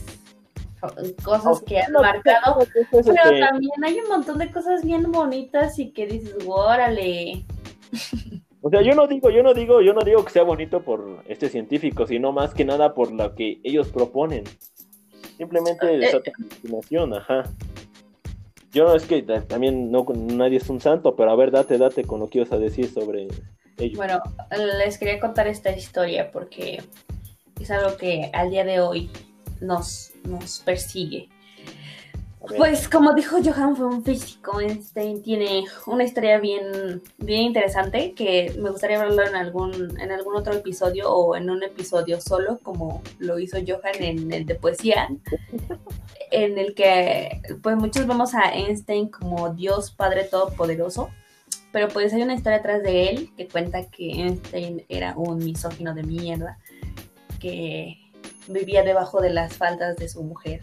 Cosas que han marcado. Pero también hay un montón de cosas bien bonitas y que dices, órale. O sea, yo no digo, yo no digo, yo no digo que sea bonito por este científico, sino más que nada por lo que ellos proponen. Simplemente eh, esa imaginación, ajá. Yo es que también no nadie es un santo, pero a ver, date, date con lo que ibas a decir sobre ellos. Bueno, les quería contar esta historia porque es algo que al día de hoy nos, nos persigue. Pues como dijo Johan, fue un físico. Einstein tiene una historia bien, bien interesante que me gustaría hablarlo en algún, en algún otro episodio o en un episodio solo, como lo hizo Johan en el de poesía, en el que pues muchos vemos a Einstein como Dios Padre Todopoderoso, pero pues hay una historia atrás de él que cuenta que Einstein era un misógino de mierda, que vivía debajo de las faldas de su mujer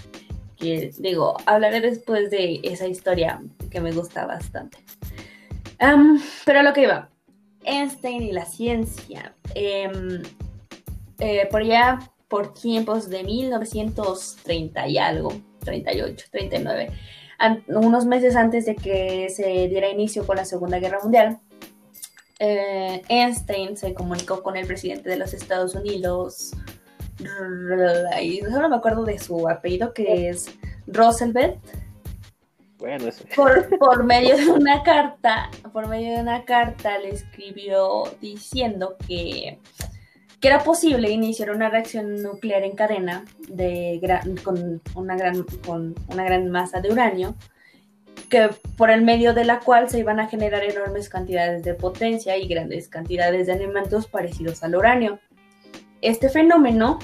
que digo, hablaré después de esa historia que me gusta bastante. pero lo que iba, Einstein y la ciencia. Em, eh, por allá, por tiempos de 1930 y algo, 38, 39, unos meses antes de que se diera inicio con la Segunda Guerra Mundial, eh, Einstein se comunicó con el presidente de los Estados Unidos, y solo me acuerdo de su apellido que es Roosevelt. Bueno, eso. Por, medio de una carta, por medio de una carta le escribió diciendo que, que era posible iniciar una reacción nuclear en cadena de con, una gran, con una gran masa de uranio, que por el medio de la cual se iban a generar enormes cantidades de potencia y grandes cantidades de elementos parecidos al uranio. Este fenómeno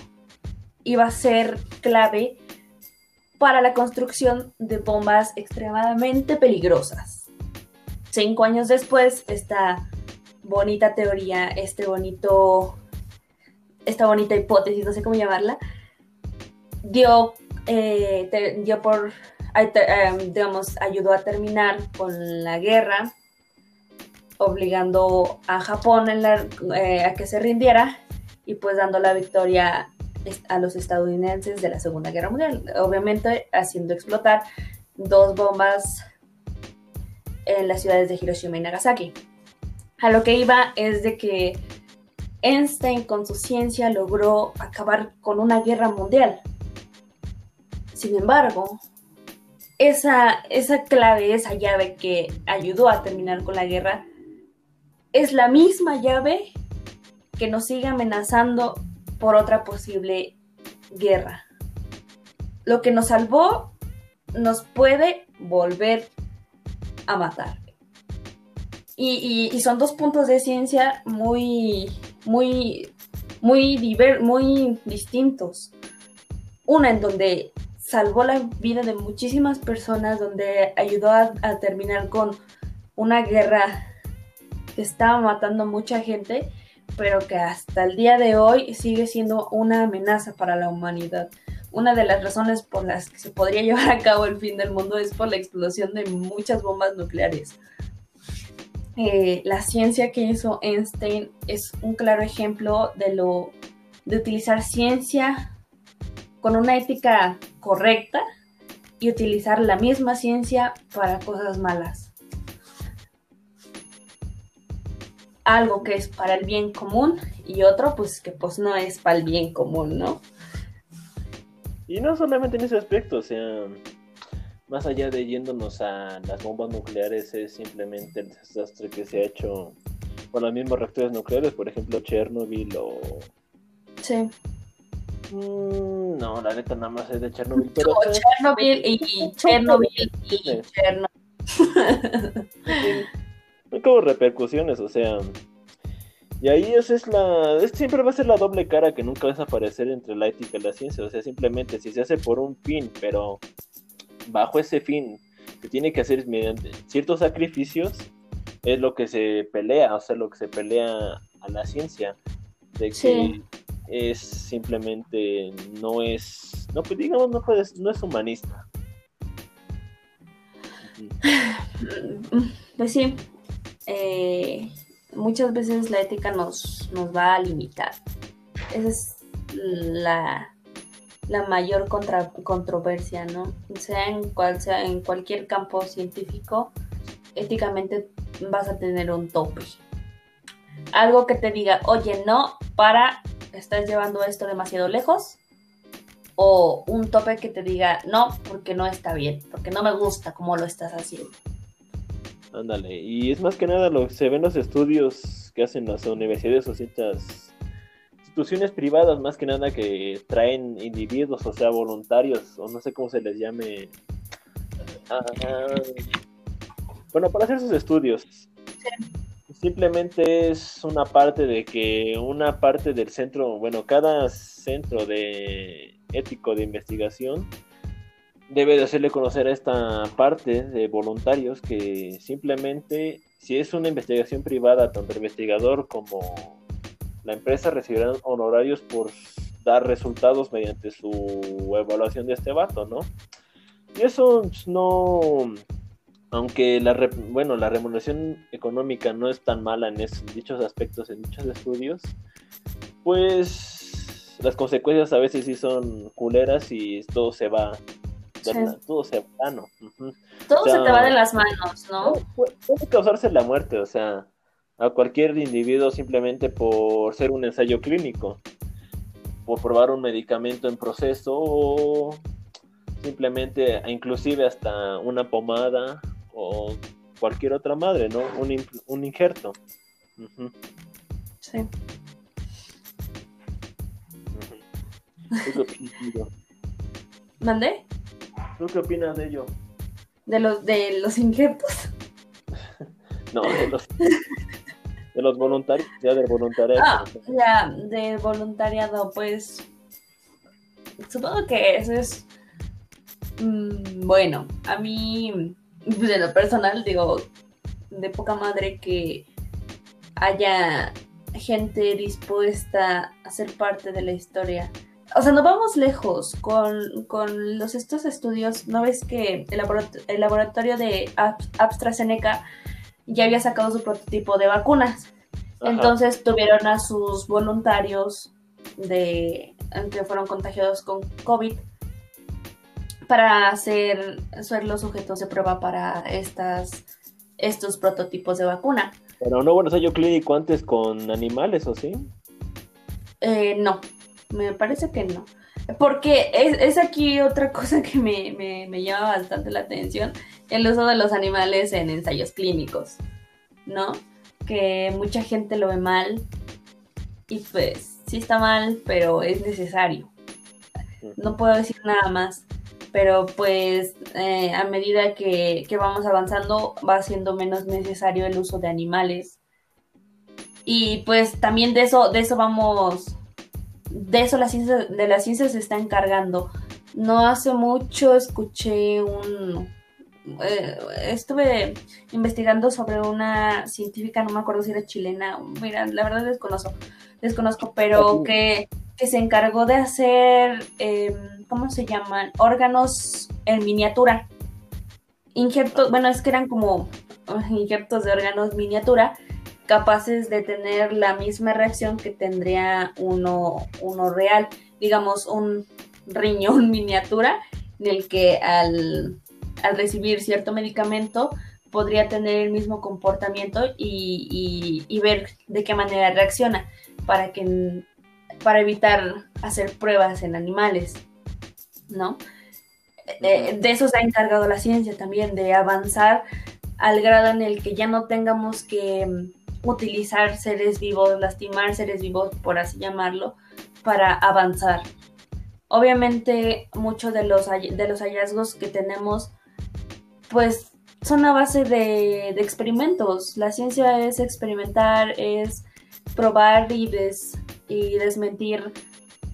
iba a ser clave para la construcción de bombas extremadamente peligrosas. Cinco años después, esta bonita teoría, este bonito, esta bonita hipótesis, no sé cómo llamarla, dio, eh, dio por, eh, digamos, ayudó a terminar con la guerra, obligando a Japón eh, a que se rindiera y pues dando la victoria a los estadounidenses de la Segunda Guerra Mundial, obviamente haciendo explotar dos bombas en las ciudades de Hiroshima y Nagasaki. A lo que iba es de que Einstein con su ciencia logró acabar con una guerra mundial. Sin embargo, esa, esa clave, esa llave que ayudó a terminar con la guerra, es la misma llave que nos sigue amenazando por otra posible guerra. Lo que nos salvó nos puede volver a matar. Y, son dos puntos de ciencia muy, muy, muy, diver, muy distintos. Una en donde salvó la vida de muchísimas personas, donde ayudó a, a terminar con una guerra que estaba matando a mucha gente pero que hasta el día de hoy sigue siendo una amenaza para la humanidad. Una de las razones por las que se podría llevar a cabo el fin del mundo es por la explosión de muchas bombas nucleares. Eh, la ciencia que hizo Einstein es un claro ejemplo de lo de utilizar ciencia con una ética correcta y utilizar la misma ciencia para cosas malas. Algo que es para el bien común y otro pues que pues no es para el bien común, ¿no? Y no solamente en ese aspecto, o sea, más allá de yéndonos a las bombas nucleares, es simplemente el desastre que se ha hecho con los mismos reactores nucleares, por ejemplo, Chernobyl o... Sí. Mm, no, la neta nada más es de Chernobyl. Pero Chernobyl y Chernobyl y Chernobyl. no como repercusiones, o sea. Y ahí esa es la. siempre va a ser la doble cara que nunca va a desaparecer entre la ética y la ciencia. O sea, simplemente si se hace por un fin, pero bajo ese fin se tiene que hacer mediante ciertos sacrificios, es lo que se pelea, o sea, lo que se pelea a la ciencia. De que es simplemente. No es. No, pues digamos, no, no es humanista. Pues sí, eh, muchas veces la ética nos, nos va a limitar. Esa es la, la mayor controversia, ¿no? Sea en, cual, sea en cualquier campo científico, éticamente vas a tener un tope. Algo que te diga, oye, no, para, estás llevando esto demasiado lejos. O un tope que te diga, no, porque no está bien, porque no me gusta cómo lo estás haciendo. Ándale, y es más que nada lo que se ven los estudios que hacen las universidades o ciertas instituciones privadas, más que nada que traen individuos, o sea, voluntarios, o no sé cómo se les llame. ah, bueno, para hacer sus estudios. Simplemente es una parte de que una parte del centro, bueno, cada centro de ético de investigación debe de hacerle conocer a esta parte de voluntarios que simplemente si es una investigación privada, tanto el investigador como la empresa recibirán honorarios por dar resultados mediante su evaluación de este vato, ¿no? Y eso no, aunque la, bueno, la remuneración económica no es tan mala en dichos aspectos, en dichos estudios, pues las consecuencias a veces sí son culeras y todo se va, todo se va, ¿no? Todo se te va de las manos, ¿no? Puede causarse la muerte, o sea, a cualquier individuo simplemente por ser un ensayo clínico, por probar un medicamento en proceso o simplemente inclusive hasta una pomada o cualquier otra madre, ¿no? Un, un injerto. Sí. ¿Mandé? ¿Tú qué opinas de ello? ¿De los, de los injertos? no, de los, de los voluntarios, ya del voluntariado. Ah, ya, del voluntariado, pues supongo que eso es mm, bueno, a mí de lo personal digo de poca madre que haya gente dispuesta a ser parte de la historia. O sea, no vamos lejos con, los, estos estudios. ¿No ves que el, laboratorio de AstraZeneca ya había sacado su prototipo de vacunas. Entonces tuvieron a sus voluntarios de que fueron contagiados con COVID para hacer ser los sujetos de prueba para estas estos prototipos de vacuna. Pero no bueno ensayo clínico antes con animales, ¿o sí? Eh, no, me parece que no. Porque es, aquí otra cosa que me, llama bastante la atención, el uso de los animales en ensayos clínicos, ¿no? Que mucha gente lo ve mal y pues sí está mal, pero es necesario. No puedo decir nada más, pero pues eh, a medida que, que vamos avanzando va siendo menos necesario el uso de animales. Y pues también de eso, de eso vamos de eso la ciencia, de la ciencia se está encargando. No hace mucho escuché un... Eh, estuve investigando sobre una científica, no me acuerdo si era chilena, mira, la verdad desconozco, desconozco, pero que, se encargó de hacer, em, ¿cómo se llaman? Órganos en miniatura. Injertos, bueno, es que eran como injertos de órganos miniatura capaces de tener la misma reacción que tendría uno, uno real, digamos un riñón miniatura en el que al, recibir cierto medicamento podría tener el mismo comportamiento y, ver de qué manera reacciona para que para evitar hacer pruebas en animales, ¿no? Eh, de eso se ha encargado la ciencia también, de avanzar al grado en el que ya no tengamos que utilizar seres vivos, lastimar seres vivos, por así llamarlo, para avanzar. Obviamente muchos de los, de los hallazgos que tenemos, pues son a base de, experimentos. La ciencia es experimentar, es probar y, y desmentir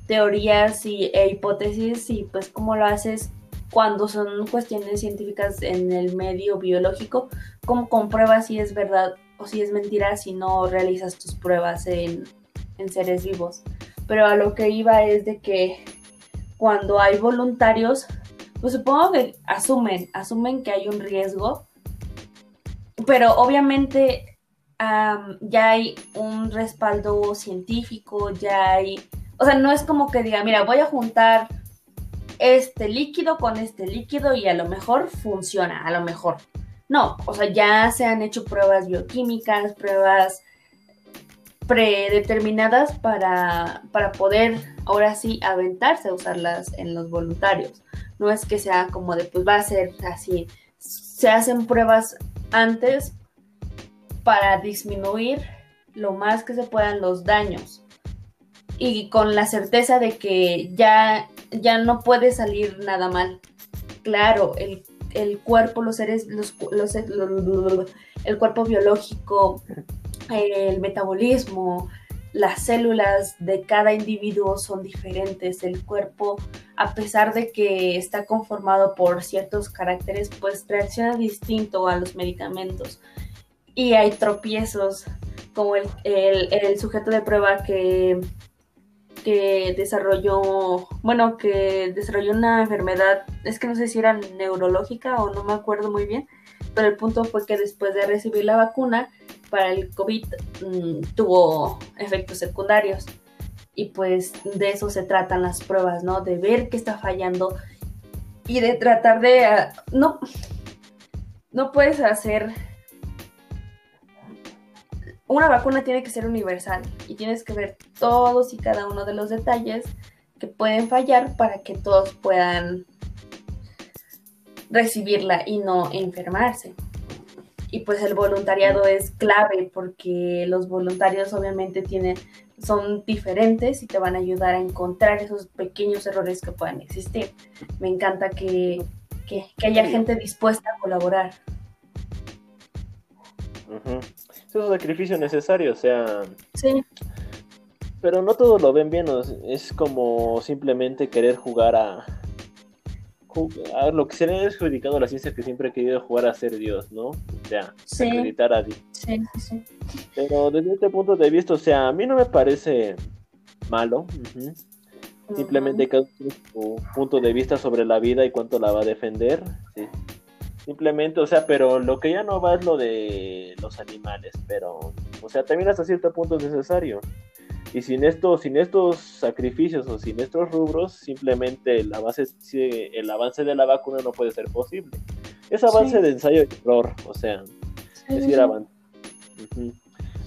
teorías y, e hipótesis y pues cómo lo haces cuando son cuestiones científicas en el medio biológico, cómo compruebas si es verdad o si es mentira si no realizas tus pruebas en, seres vivos. Pero a lo que iba es de que cuando hay voluntarios, pues supongo que asumen, asumen que hay un riesgo, pero obviamente ya hay un respaldo científico, ya hay, o sea, no es como que diga, mira, voy a juntar este líquido con este líquido y a lo mejor funciona, a lo mejor. No, o sea, ya se han hecho pruebas bioquímicas, pruebas predeterminadas para, para poder ahora sí aventarse a usarlas en los voluntarios. No es que sea como de, pues va a ser así. Se hacen pruebas antes para disminuir lo más que se puedan los daños y con la certeza de que ya, ya no puede salir nada mal. Claro, el el cuerpo, los seres, los, el cuerpo biológico, el metabolismo, las células de cada individuo son diferentes. El cuerpo, a pesar de que está conformado por ciertos caracteres, pues reacciona distinto a los medicamentos. Y hay tropiezos, como el, el, sujeto de prueba que, que desarrolló, bueno, que desarrolló una enfermedad, es que no sé si era neurológica o no me acuerdo muy bien, pero el punto fue que después de recibir la vacuna para el COVID mm, tuvo efectos secundarios. Y pues de eso se tratan las pruebas, ¿no? De ver qué está fallando y de tratar de... Ah, no, no puedes hacer... Una vacuna tiene que ser universal y tienes que ver todos y cada uno de los detalles que pueden fallar para que todos puedan recibirla y no enfermarse. Y pues el voluntariado es clave porque los voluntarios obviamente tienen, son diferentes y te van a ayudar a encontrar esos pequeños errores que puedan existir. Me encanta que, haya gente dispuesta a colaborar. Es un sacrificio necesario, o sea... Sí. Pero no todos lo ven bien, es como simplemente querer jugar a, lo que se le ha adjudicado a la ciencia que siempre ha querido jugar a ser Dios, ¿no? O sea, acreditar a Dios. Sí, sí. Pero desde este punto de vista, o sea, a mí no me parece malo. Simplemente cada su punto de vista sobre la vida y cuánto la va a defender. Sí. Simplemente, o sea, pero lo que ya no va es lo de los animales, pero, o sea, también hasta cierto punto es necesario. Y sin, esto, sin estos sacrificios o sin estos rubros, simplemente el avance, el avance de la vacuna no puede ser posible. Es avance de ensayo y error, o sea, es decir, avance.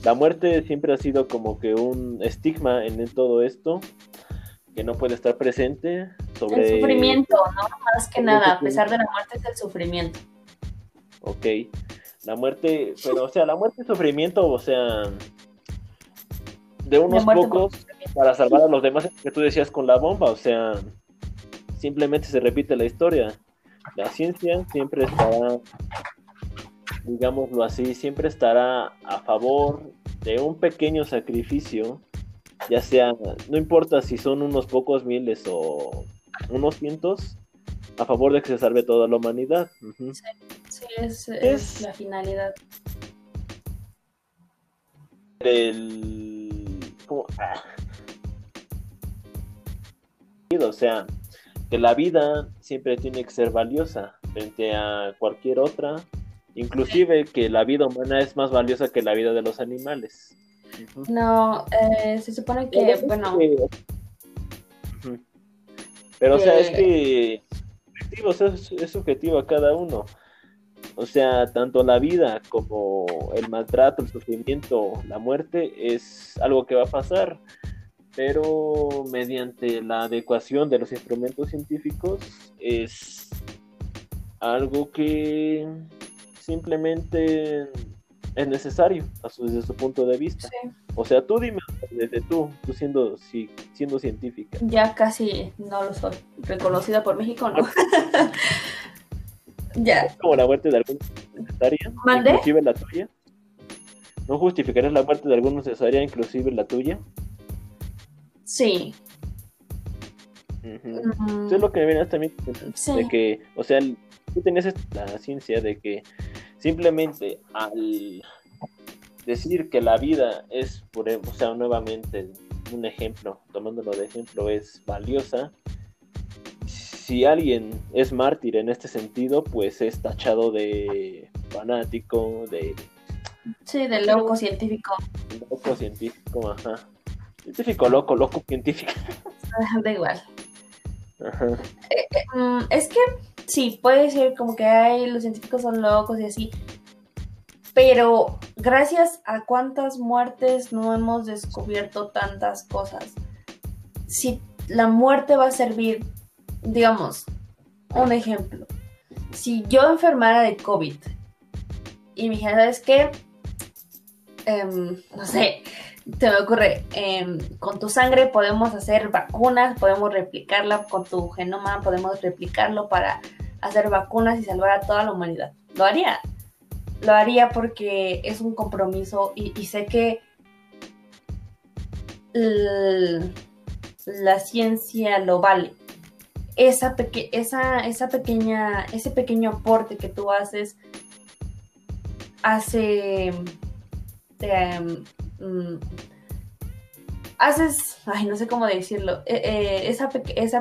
La muerte siempre ha sido como que un estigma en todo esto, que no puede estar presente sobre... El sufrimiento, ¿no? Más que nada, a pesar de la muerte es el sufrimiento. Ok, la muerte, pero o sea, la muerte es sufrimiento, o sea, de unos pocos para salvar a los demás que tú decías con la bomba, o sea, simplemente se repite la historia. La ciencia siempre estará, digámoslo así, siempre estará a favor de un pequeño sacrificio, ya sea, no importa si son unos pocos miles o unos cientos, a favor de que se salve toda la humanidad. Sí, es, la finalidad. El Ah. O sea, que la vida siempre tiene que ser valiosa frente a cualquier otra, inclusive que la vida humana es más valiosa que la vida de los animales. No, eh, se supone que, bueno... Pero, o sea, es que es, es subjetivo a cada uno. O sea, tanto la vida como el maltrato, el sufrimiento, la muerte es algo que va a pasar, pero mediante la adecuación de los instrumentos científicos es algo que simplemente es necesario desde su punto de vista. O sea, tú dime, desde tú, tú siendo, siendo científica. Ya casi no lo soy. Reconocida por México, ¿no? Ya. Como la muerte de algún necesaria, inclusive la tuya. ¿No justificarías la muerte de algún necesaria, inclusive la tuya? Sí. Eso es lo que me viene también de que, o sea, tú tenías la ciencia de que simplemente al decir que la vida es, por, o sea, nuevamente un ejemplo, tomándolo de ejemplo, es valiosa, si alguien es mártir en este sentido, pues es tachado de fanático, de... Sí, de loco científico. Loco científico, ajá. Científico loco, loco científico. Da igual. Ajá. Eh, eh, mm, es que sí, puede ser como que hay, los científicos son locos y así. Pero gracias a cuántas muertes no hemos descubierto tantas cosas. Si la muerte va a servir digamos, un ejemplo. Si yo enfermara de COVID y me dijera, ¿sabes qué? Em, no sé, te me ocurre, em, con tu sangre podemos hacer vacunas, podemos replicarla con tu genoma, podemos replicarlo para hacer vacunas y salvar a toda la humanidad. Lo haría. Lo haría porque es un compromiso y, sé que la ciencia lo vale. Esa, pequeña, ese pequeño aporte que tú haces hace mm, haces, ay, no sé cómo decirlo, eh, eh,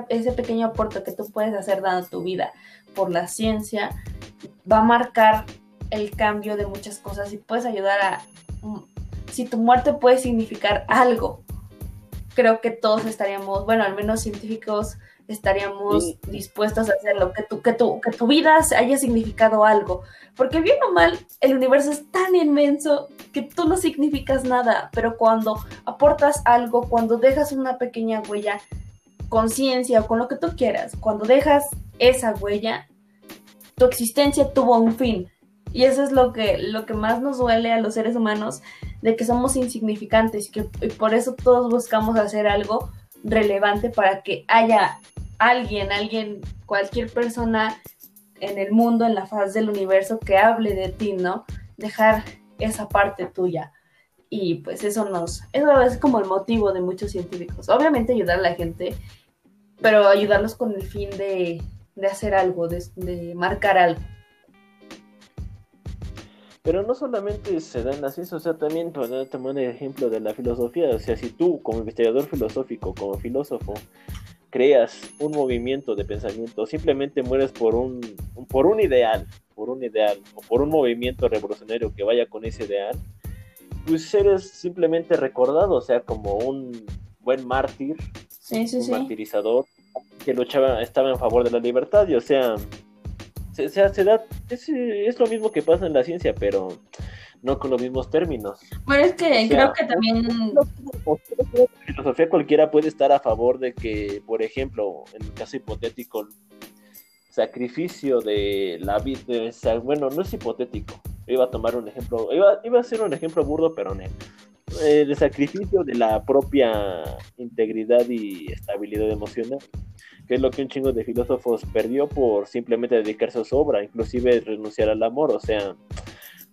ese pequeño aporte que tú puedes hacer dando tu vida por la ciencia va a marcar el cambio de muchas cosas y puedes ayudar a, mm, si tu muerte puede significar algo, creo que todos estaríamos, bueno, al menos científicos estaríamos dispuestos a hacerlo, que tu, que, tu, que tu vida haya significado algo. Porque bien o mal, el universo es tan inmenso que tú no significas nada, pero cuando aportas algo, cuando dejas una pequeña huella, conciencia o con lo que tú quieras, cuando dejas esa huella, tu existencia tuvo un fin. Y eso es lo que, lo que más nos duele a los seres humanos, de que somos insignificantes y que por eso todos buscamos hacer algo relevante para que haya alguien, alguien, cualquier persona en el mundo, en la faz del universo que hable de ti, ¿no? Dejar esa parte tuya. Y pues eso nos, eso es como el motivo de muchos científicos. Obviamente ayudar a la gente, pero ayudarlos con el fin de, hacer algo, de, marcar algo. Pero no solamente se da en la ciencia, o sea, también para tomar el ejemplo de la filosofía, o sea, si tú como investigador filosófico, como filósofo, creas un movimiento de pensamiento, simplemente mueres por un, por un ideal, por un ideal, o por un movimiento revolucionario que vaya con ese ideal, pues eres simplemente recordado, o sea, como un buen mártir, un martirizador que luchaba, estaba en favor de la libertad, y o sea, se, se, da, es, es, lo mismo que pasa en la ciencia, pero no con los mismos términos. Bueno, es que creo que también... filosofía cualquiera puede estar a favor de que, por ejemplo, en el caso hipotético, sacrificio de la vida, bueno, no es hipotético, iba a tomar un ejemplo, iba, iba a ser un ejemplo burdo, pero no. El eh, sacrificio de la propia integridad y estabilidad emocional, que es lo que un chingo de filósofos perdió por simplemente dedicarse a su obra, inclusive renunciar al amor, o sea,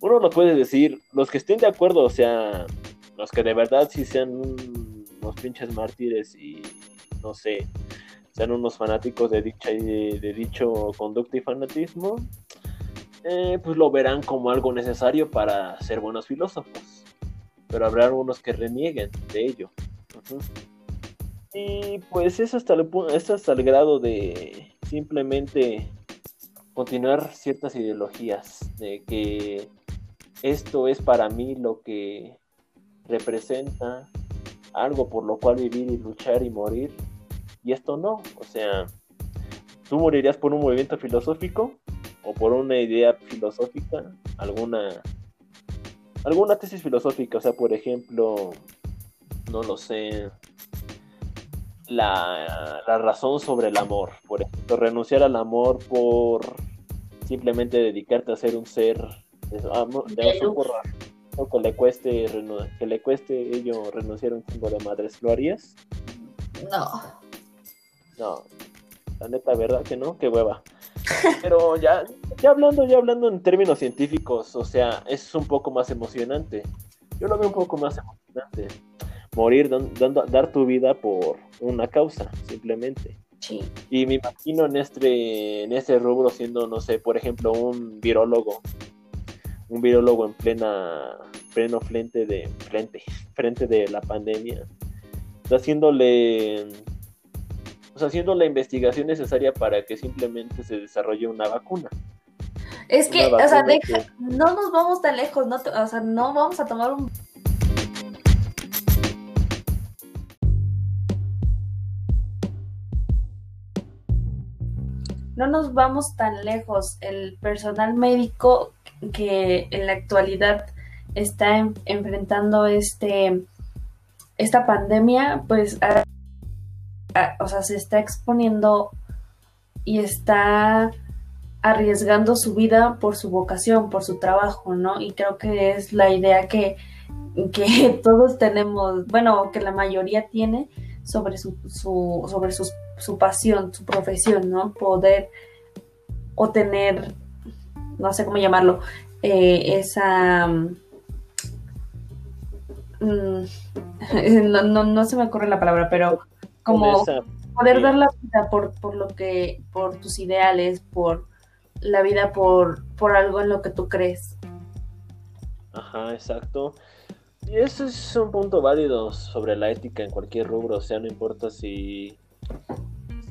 uno lo puede decir, los que estén de acuerdo, o sea, los que de verdad sí sean unos pinches mártires y no sé, sean unos fanáticos de, dicha, de dicho conducta y fanatismo, eh, pues lo verán como algo necesario para ser buenos filósofos. Pero habrá algunos que renieguen de ello. Y pues es hasta, el, es hasta el grado de simplemente continuar ciertas ideologías, de que esto es para mí lo que representa algo por lo cual vivir y luchar y morir. Y esto no, o sea, tú morirías por un movimiento filosófico o por una idea filosófica, alguna alguna tesis filosófica, o sea, por ejemplo, no lo sé, la, la razón sobre el amor, por ejemplo, renunciar al amor por simplemente dedicarte a ser un ser que le cueste que le cueste ello renunciar a un chingo de madres, ¿lo harías? No. No. La neta, ¿verdad que no? Qué hueva. Pero ya, ya hablando, ya hablando en términos científicos, o sea, es un poco más emocionante. Yo lo veo un poco más emocionante. Morir dando, dar tu vida por una causa, simplemente. Sí. Y me imagino en este, en este rubro siendo, no sé, por ejemplo, un virólogo un virólogo en plena pleno frente de frente frente de la pandemia está haciendo la investigación necesaria para que simplemente se desarrolle una vacuna es que, o sea, no nos vamos tan lejos, no, o sea, no vamos a tomar un no nos vamos tan lejos. El personal médico que en la actualidad está enfrentando este esta pandemia, pues o sea, se está exponiendo y está arriesgando su vida por su vocación, por su trabajo, ¿no? Y creo que es la idea que, que todos tenemos, bueno, que la mayoría tiene sobre su, su sobre su pasión, su profesión, ¿no? Poder o tener, no sé cómo llamarlo, eh, esa... Mm, no, no, no, se me ocurre la palabra, pero como poder dar la vida por, por lo que, por tus ideales, por la vida por, por algo en lo que tú crees. Ajá, exacto. Y eso es un punto válido sobre la ética en cualquier rubro, o sea, no importa si,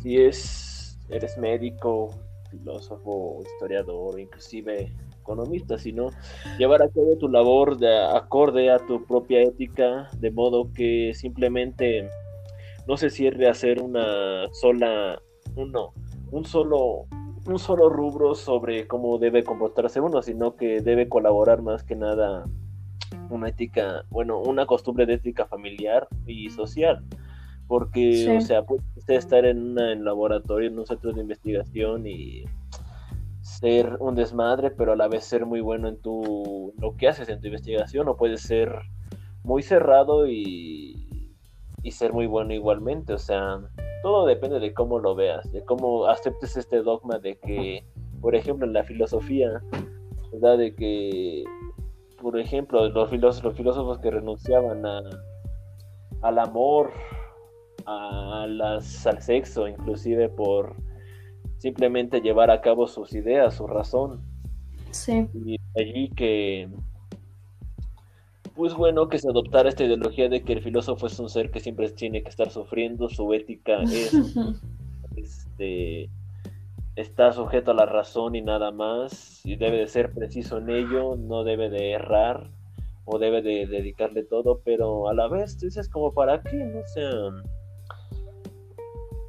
si es, eres médico, filósofo, historiador, inclusive economista, sino llevar a cabo tu labor de acorde a tu propia ética, de modo que simplemente no se cierre a hacer una sola, uno, un solo un solo rubro sobre cómo debe comportarse uno, sino que debe colaborar más que nada una ética, bueno, una costumbre de ética familiar y social. Porque, o sea, puede estar en un laboratorio, en un centro de investigación y ser un desmadre, pero a la vez ser muy bueno en tu lo que haces en tu investigación, o puede ser muy cerrado y, y ser muy bueno igualmente. O sea, todo depende de cómo lo veas, de cómo aceptes este dogma de que, por ejemplo, en la filosofía, ¿verdad? De que, por ejemplo, los filósofos, los filósofos que renunciaban a, al amor, a las, al sexo, inclusive por simplemente llevar a cabo sus ideas, su razón. Sí. Y allí que pues bueno que se adoptara esta ideología de que el filósofo es un ser que siempre tiene que estar sufriendo, su ética es este, está sujeto a la razón y nada más, y debe de ser preciso en ello, no debe de errar o debe de dedicarle todo, pero a la vez dices como para qué, no sea,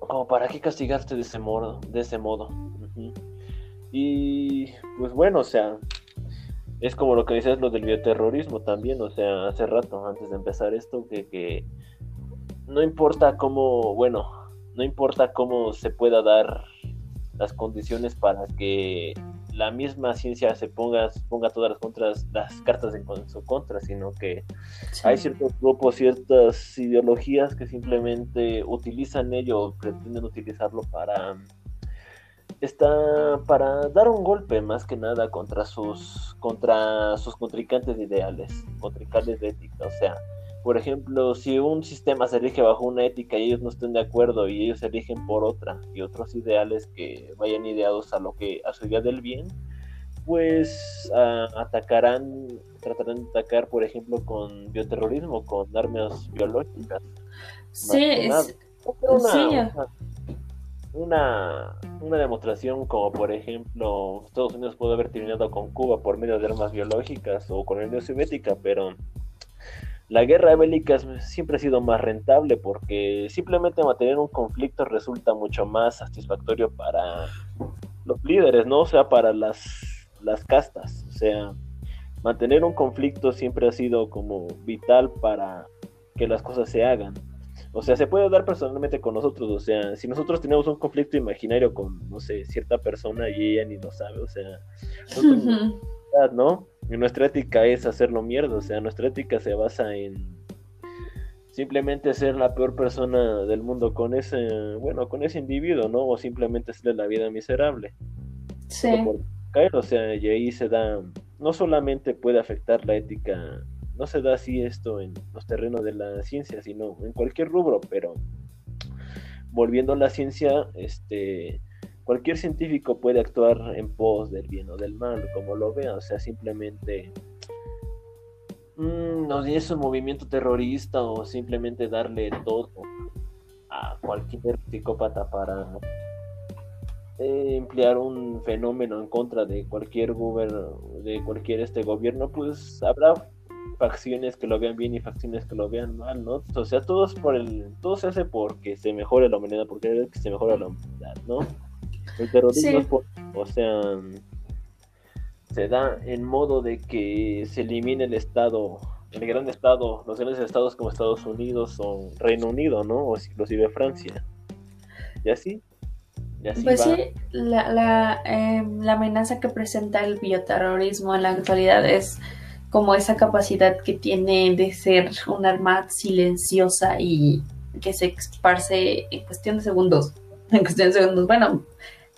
como para qué castigarte de ese modo, de ese modo. Y pues bueno, o sea, es como lo que dices lo del bioterrorismo también, o sea, hace rato, antes de empezar esto, que, que no importa cómo, bueno, no importa cómo se pueda dar las condiciones para que la misma ciencia se ponga, ponga todas las contras, las cartas en, su contra, sino que hay ciertos grupos, ciertas ideologías que simplemente utilizan ello, pretenden utilizarlo para está para dar un golpe más que nada contra sus contra sus contrincantes ideales, contrincantes de ética, o sea, por ejemplo, si un sistema se elige bajo una ética y ellos no estén de acuerdo y ellos se eligen por otra y otros ideales que vayan ideados a lo que a su idea del bien, pues atacarán, tratarán de atacar, por ejemplo, con bioterrorismo, con armas biológicas. Sí, es, una, una demostración como por ejemplo Estados Unidos pudo haber terminado con Cuba por medio de armas biológicas o con la Unión Soviética, pero la guerra bélica siempre ha sido más rentable porque simplemente mantener un conflicto resulta mucho más satisfactorio para los líderes, ¿no? O sea, para las, las castas. O sea, mantener un conflicto siempre ha sido como vital para que las cosas se hagan. O sea, se puede dar personalmente con nosotros. O sea, si nosotros tenemos un conflicto imaginario con, no sé, cierta persona y ella ni lo sabe, o sea, ¿no? Y nuestra ética es hacerlo mierda. O sea, nuestra ética se basa en simplemente ser la peor persona del mundo con ese, bueno, con ese individuo, ¿no? O simplemente hacerle la vida miserable. Sí. caer, o sea, y ahí se da, no solamente puede afectar la ética no se da así esto en los terrenos de la ciencia, sino en cualquier rubro, pero volviendo a la ciencia, este, cualquier científico puede actuar en pos del bien o del mal, como lo vea, o sea, simplemente mmm, no es un movimiento terrorista o simplemente darle todo a cualquier psicópata para eh, emplear un fenómeno en contra de cualquier de cualquier este gobierno, pues habrá facciones que lo vean bien y facciones que lo vean mal, ¿no? O sea, todos por el, todo se hace porque se mejore la humanidad, porque que se mejora la humanidad, ¿no? El terrorismo, o sea, se da en modo de que se elimine el Estado, el gran Estado, los grandes Estados como Estados Unidos o Reino Unido, ¿no? O inclusive Francia. Y así. Y así pues sí, la, la, eh, la amenaza que presenta el bioterrorismo en la actualidad es como esa capacidad que tiene de ser un arma silenciosa y que se esparce en cuestión de segundos. En cuestión de segundos. Bueno,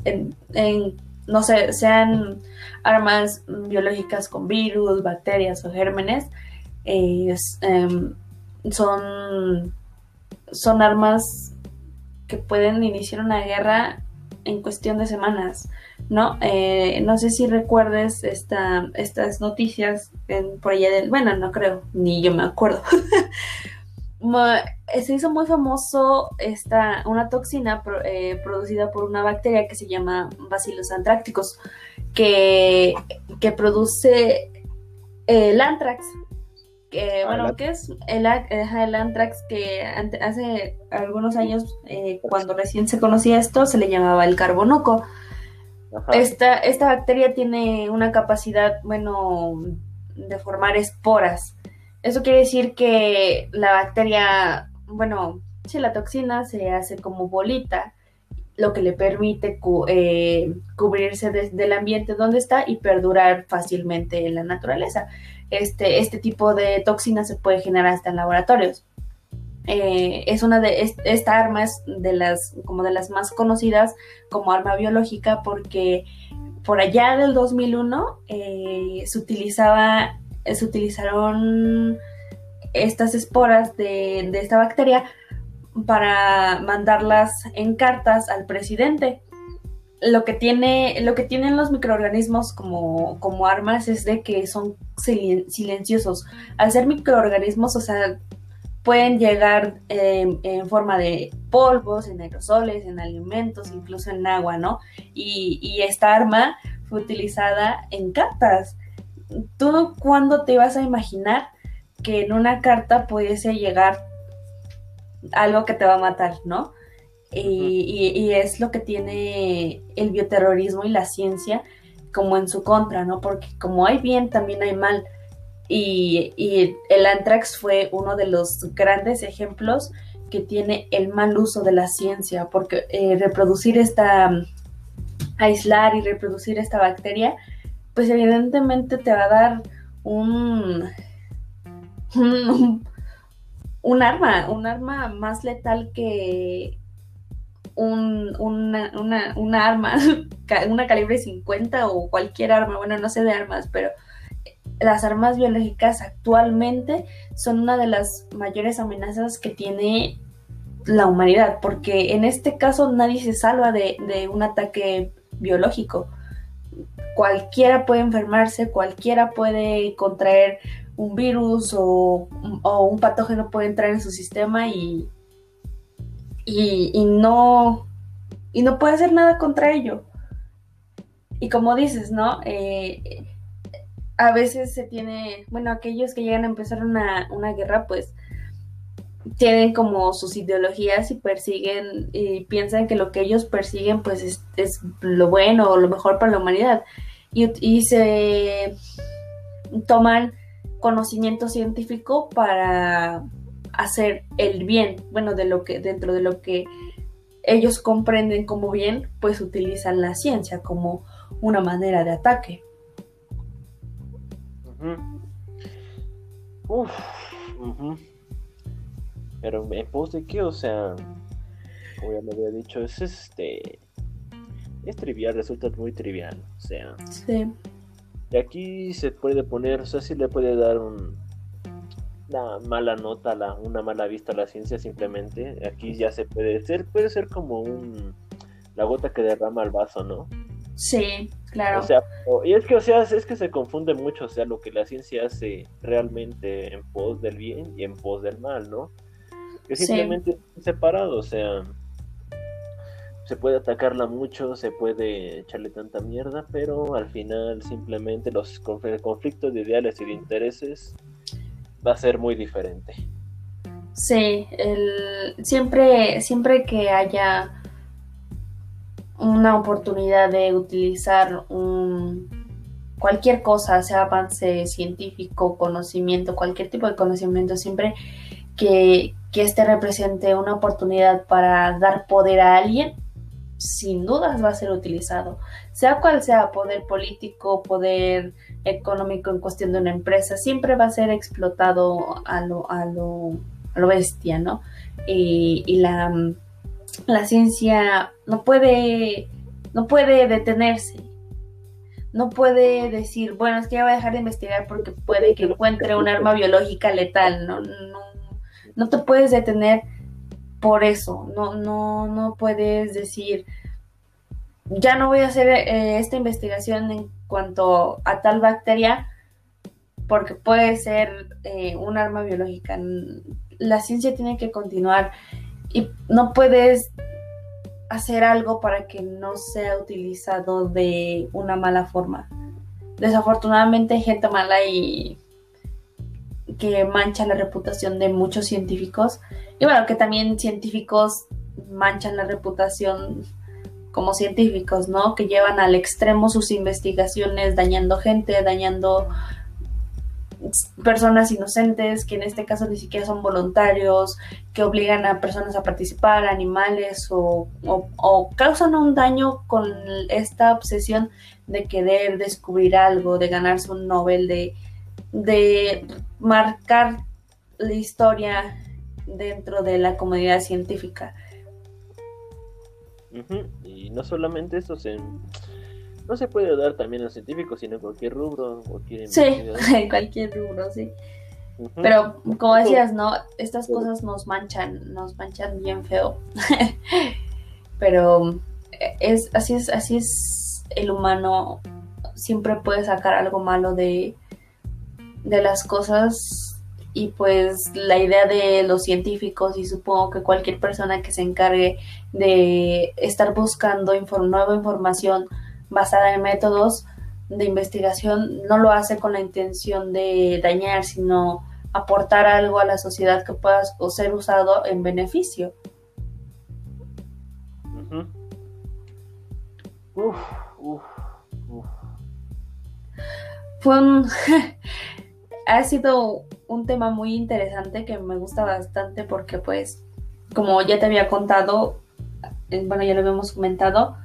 en, no sé, sean armas biológicas con virus, bacterias o gérmenes, eh, em, son, son armas que pueden iniciar una guerra en cuestión de semanas, ¿no? Eh, no sé si recuerdes esta, estas noticias en, por allá del, bueno, no creo, ni yo me acuerdo. se hizo muy famoso esta, una toxina eh, producida por una bacteria que se llama Bacillus antrácticos, que, que produce el antrax. Que, ah, bueno, ¿qué es el, el antrax? Que hace algunos años, eh, cuando recién se conocía esto, se le llamaba el Esta, esta bacteria tiene una capacidad, bueno, de formar esporas. Eso quiere decir que la bacteria, bueno, si la toxina se hace como bolita, lo que le permite eh, cubrirse del ambiente donde está y perdurar fácilmente en la naturaleza. Este, este tipo de toxina se puede generar hasta en laboratorios. Eh, es una de esta arma es de las como de las más conocidas como arma biológica porque por allá del 2001 eh, se utilizaba se utilizaron estas esporas de, esta bacteria para mandarlas en cartas al presidente. Lo que, tiene, lo que tienen los microorganismos como, como armas es de que son silenciosos. Al ser microorganismos, o sea, pueden llegar en forma de polvos, en aerosoles, en alimentos, incluso en agua, ¿no? Y, y esta arma fue utilizada en cartas. ¿Tú cuándo te vas a imaginar que en una carta pudiese llegar algo que te va a matar, ¿no? Y, es lo que tiene el bioterrorismo y la ciencia como en su contra, ¿no? Porque como hay bien, también hay mal. Y, el anthrax fue uno de los grandes ejemplos que tiene el mal uso de la ciencia, porque eh, reproducir esta, aislar y reproducir esta bacteria, pues evidentemente te va a dar un, un, arma, un arma más letal que un, una, una, arma, una calibre 50 o cualquier arma, bueno, no sé de armas, pero las armas biológicas actualmente son una de las mayores amenazas que tiene la humanidad, porque en este caso nadie se salva de, de un ataque biológico cualquiera puede enfermarse, cualquiera puede contraer un virus o, un patógeno puede entrar en su sistema y, y, no, y no puede hacer nada contra ello. Y como dices, ¿no? Eh, a veces se tiene, bueno, aquellos que llegan a empezar una, una guerra, pues tienen como sus ideologías y persiguen y piensan que lo que ellos persiguen pues es, lo bueno o lo mejor para la humanidad y, se toman conocimiento científico para hacer el bien, bueno, de lo que dentro de lo que ellos comprenden como bien, pues utilizan la ciencia como una manera de ataque. Uf, pero en pos de qué, o sea, como ya me había dicho, es este. Es trivial, resulta muy trivial. O sea. Sí. Y aquí se puede poner, o sea, si le puede dar un, una mala nota, la, una mala vista a la ciencia simplemente. Aquí ya se puede ser, puede ser como un la gota que derrama el vaso, ¿no? Sí, claro. O sea, y es que, o sea, es que se confunde mucho, o sea, lo que la ciencia hace realmente en pos del bien y en pos del mal, ¿no? que simplemente separado, o sea, se puede atacarla mucho, se puede echarle tanta mierda, pero al final simplemente los conflictos de ideales y de intereses va a ser muy diferente. Sí, el, siempre, siempre que haya una oportunidad de utilizar cualquier cosa, sea avance científico, conocimiento, cualquier tipo de conocimiento, siempre que, que este represente una oportunidad para dar poder a alguien, sin dudas va a ser utilizado, sea cual sea poder político, poder económico en cuestión de una empresa, siempre va a ser explotado a lo, a lo, lo bestia, ¿no? Y la, la, ciencia no puede, no puede detenerse no puede decir, bueno, es que ya voy a dejar de investigar porque puede que encuentre un arma biológica letal, no, no, no te puedes detener por eso, no, no, no puedes decir, ya no voy a hacer eh, esta investigación en cuanto a tal bacteria porque puede ser eh, un arma biológica. La ciencia tiene que continuar y no puedes hacer algo para que no sea utilizado de una mala forma. Desafortunadamente hay gente mala y que mancha la reputación de muchos científicos y bueno, que también científicos manchan la reputación como científicos, ¿no? Que llevan al extremo sus investigaciones dañando gente, dañando personas inocentes, que en este caso ni siquiera son voluntarios, que obligan a personas a participar, animales, o, causan un daño con esta obsesión de querer descubrir algo, de ganarse un Nobel, de, de marcar la historia dentro de la comunidad científica. Y no solamente eso, se no se puede dar también a los científicos, sino en cualquier rubro, cualquier Sí, en cualquier rubro, sí. Pero como decías, ¿no? Estas cosas nos manchan, nos manchan bien feo. Pero eh, es así es así es el humano siempre puede sacar algo malo de de las cosas y pues la idea de los científicos y supongo que cualquier persona que se encargue de estar buscando nueva información basada en métodos de investigación no lo hace con la intención de dañar, sino aportar algo a la sociedad que pueda ser usado en beneficio. Fue un... ha sido un tema muy interesante que me gusta bastante porque pues, como ya te había contado, bueno, ya lo habíamos comentado,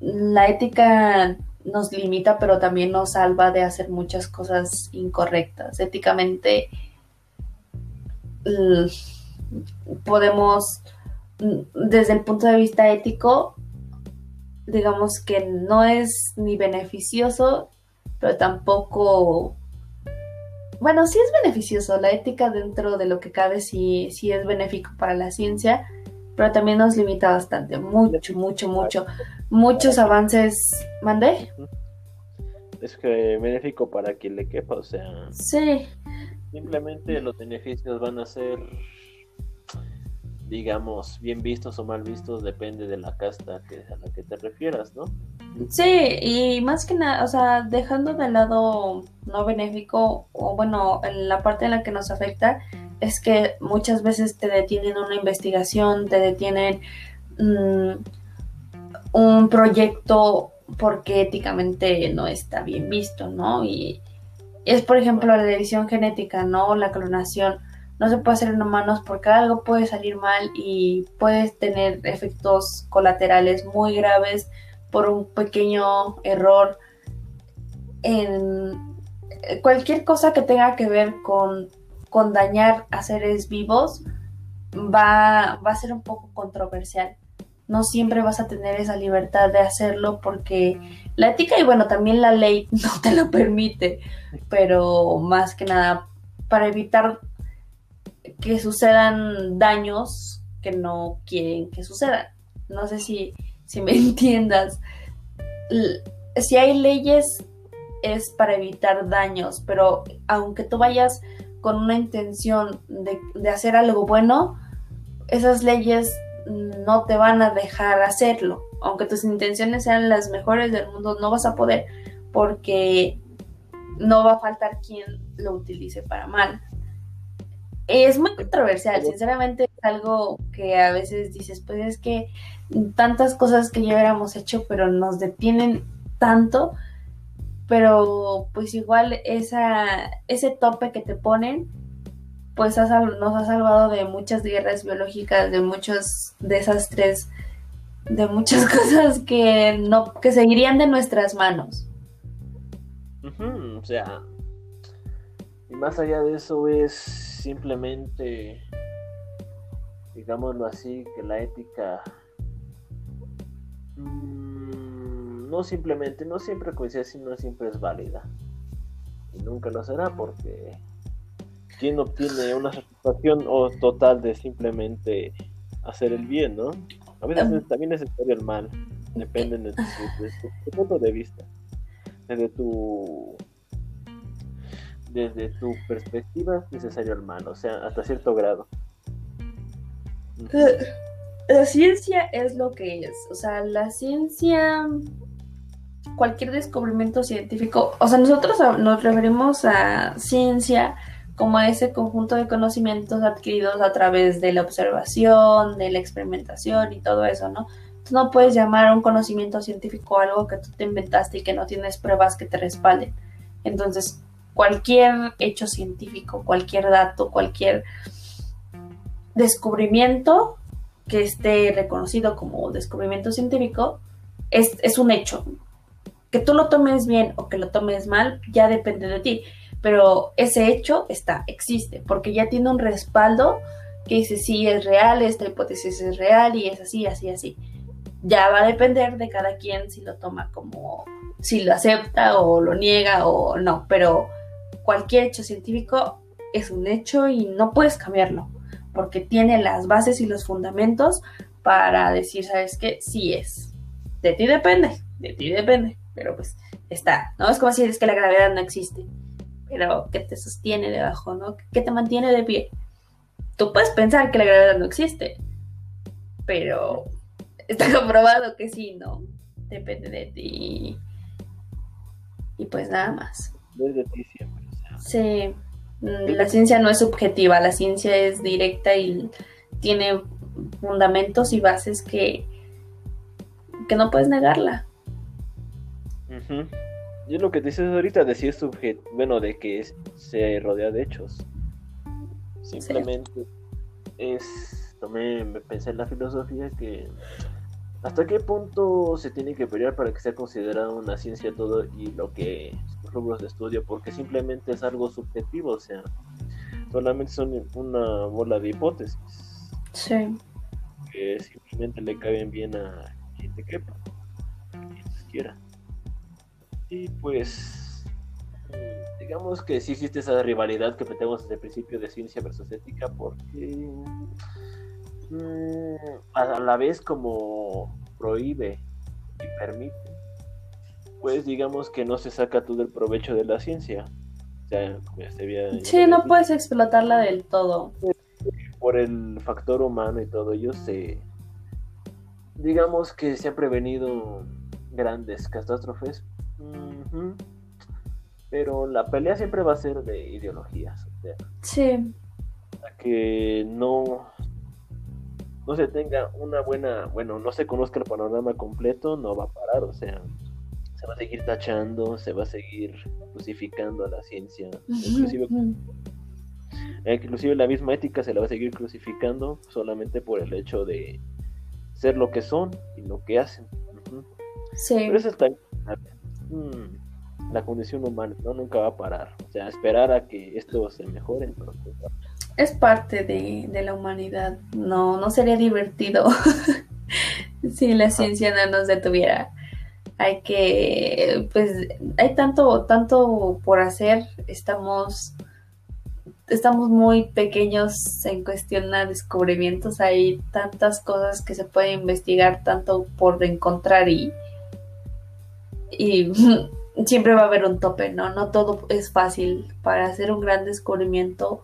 la ética nos limita, pero también nos salva de hacer muchas cosas incorrectas. Éticamente podemos, desde el punto de vista ético, digamos que no es ni beneficioso, pero tampoco... Bueno, sí es beneficioso, la ética dentro de lo que cabe sí es benéfico para la ciencia, pero también nos limita bastante, mucho, mucho, mucho. Muchos avances. ¿Mandé? Es que benéfico para quien le quepa, o sea. Sí. Simplemente los beneficios van a ser, digamos, bien vistos o mal vistos, depende de la casta que, a la que te refieras, ¿no? Sí, y más que nada, o sea, dejando de lado no benéfico, o bueno, en la parte en la que nos afecta, es que muchas veces te detienen una investigación, te detienen mm, un proyecto porque éticamente no está bien visto, ¿no? Y es, por ejemplo, la edición genética, ¿no? La clonación. No se puede hacer en humanos porque algo puede salir mal y puedes tener efectos colaterales muy graves por un pequeño error en cualquier cosa que tenga que ver con con dañar a seres vivos va, va a ser un poco controversial. No siempre vas a tener esa libertad de hacerlo porque la ética y bueno, también la ley no te lo permite, pero más que nada para evitar que sucedan daños que no quieren que sucedan. No sé si, si me entiendas. Si hay leyes es para evitar daños, pero aunque tú vayas con una intención de, hacer algo bueno, esas leyes no te van a dejar hacerlo. Aunque tus intenciones sean las mejores del mundo, no vas a poder porque no va a faltar quien lo utilice para mal. Es muy controversial, sinceramente es algo que a veces dices, pues es que tantas cosas que ya hubiéramos hecho, pero nos detienen tanto pero pues igual esa, ese tope que te ponen, pues nos ha salvado de muchas guerras biológicas, de muchos desastres, de muchas cosas que no, que seguirían de nuestras manos. o sea, y más allá de eso es simplemente, digámoslo así, que la ética mm, no simplemente, no siempre coincide, sino siempre es válida. Y nunca lo será porque quien obtiene una satisfacción o total de simplemente hacer el bien, ¿no? A veces también es necesario el mal, depende de tu, punto de vista, desde tu desde tu perspectiva es necesario el mal, o sea, hasta cierto grado. La ciencia es lo que es, o sea, la ciencia, cualquier descubrimiento científico, o sea, nosotros nos referimos a ciencia como a ese conjunto de conocimientos adquiridos a través de la observación, de la experimentación y todo eso, ¿no? Tú no puedes llamar a un conocimiento científico algo que tú te inventaste y que no tienes pruebas que te respalden. Entonces, cualquier hecho científico, cualquier dato, cualquier descubrimiento que esté reconocido como descubrimiento científico es, es un hecho. Que tú lo tomes bien o que lo tomes mal ya depende de ti pero ese hecho está, existe, porque ya tiene un respaldo que dice si es real, esta hipótesis es real y es así, así, así. Ya va a depender de cada quien si lo toma como, si lo acepta o lo niega o no, pero cualquier hecho científico es un hecho y no puedes cambiarlo, porque tiene las bases y los fundamentos para decir, ¿sabes qué? Sí es. De ti depende, de ti depende, pero pues está, ¿no? Es como si es que la gravedad no existe pero que te sostiene debajo, ¿no? Que te mantiene de pie. Tú puedes pensar que la gravedad no existe, pero está comprobado que sí, ¿no? Depende de ti. Y pues nada más. Desde ti siempre. Sí, mm, la ciencia no es subjetiva, la ciencia es directa y tiene fundamentos y bases que, que no puedes negarla. Y lo que dices ahorita, decir sujeto, bueno, de que se rodea de hechos. Simplemente es, también pensé en la filosofía que hasta qué punto se tiene que pelear para que sea considerado una ciencia todo y lo que los rubros de estudio, porque simplemente es algo subjetivo, o sea, solamente son una bola de hipótesis. Sí. Que simplemente le caben bien a quien te quepa, a quien quiera. Y pues, digamos que sí existe esa rivalidad que tenemos desde el principio de ciencia versus ética, porque mm, a la vez como prohíbe y permite, pues digamos que no se saca todo el provecho de la ciencia. O sea, como ya se había sí, no puedes explotarla del todo. Por el factor humano y todo ello se digamos que se han prevenido grandes catástrofes pero la pelea siempre va a ser de ideologías. sí. que no, no se tenga una buena, bueno, no se conozca el panorama completo, no va a parar, o sea, se va a seguir tachando, se va a seguir crucificando a la ciencia, inclusive, inclusive la misma ética se la va a seguir crucificando solamente por el hecho de ser lo que son y lo que hacen. Sí. Pero eso está Mm, la condición humana, ¿no? Nunca va a parar. O sea, esperar a que esto se mejore. Pues, es parte de, la humanidad. No, no sería divertido si la ciencia no nos detuviera. Hay que, pues, hay tanto, tanto por hacer. Estamos, estamos muy pequeños en cuestión a descubrimientos. Hay tantas cosas que se pueden investigar, tanto por encontrar y, y siempre va a haber un tope, ¿no? No todo es fácil. Para hacer un gran descubrimiento,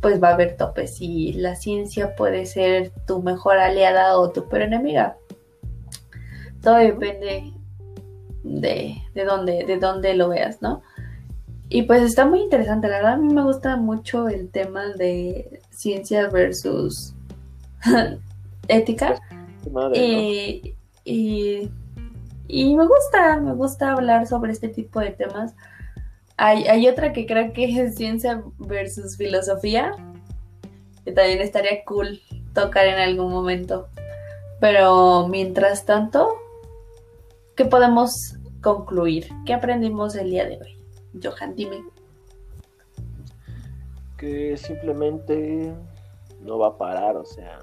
pues va a haber topes y la ciencia puede ser tu mejor aliada o tu peor enemiga. Todo depende de, de, dónde, de dónde lo veas, ¿no? Y pues está muy interesante, la verdad a mí me gusta mucho el tema de ciencia versus ética. y, y y me gusta, me gusta hablar sobre este tipo de temas. Hay, hay otra que creo que es ciencia versus filosofía, que también estaría cool tocar en algún momento. Pero mientras tanto, ¿qué podemos concluir? ¿Qué aprendimos el día de hoy? Johan, dime. Que simplemente no va a parar, o sea,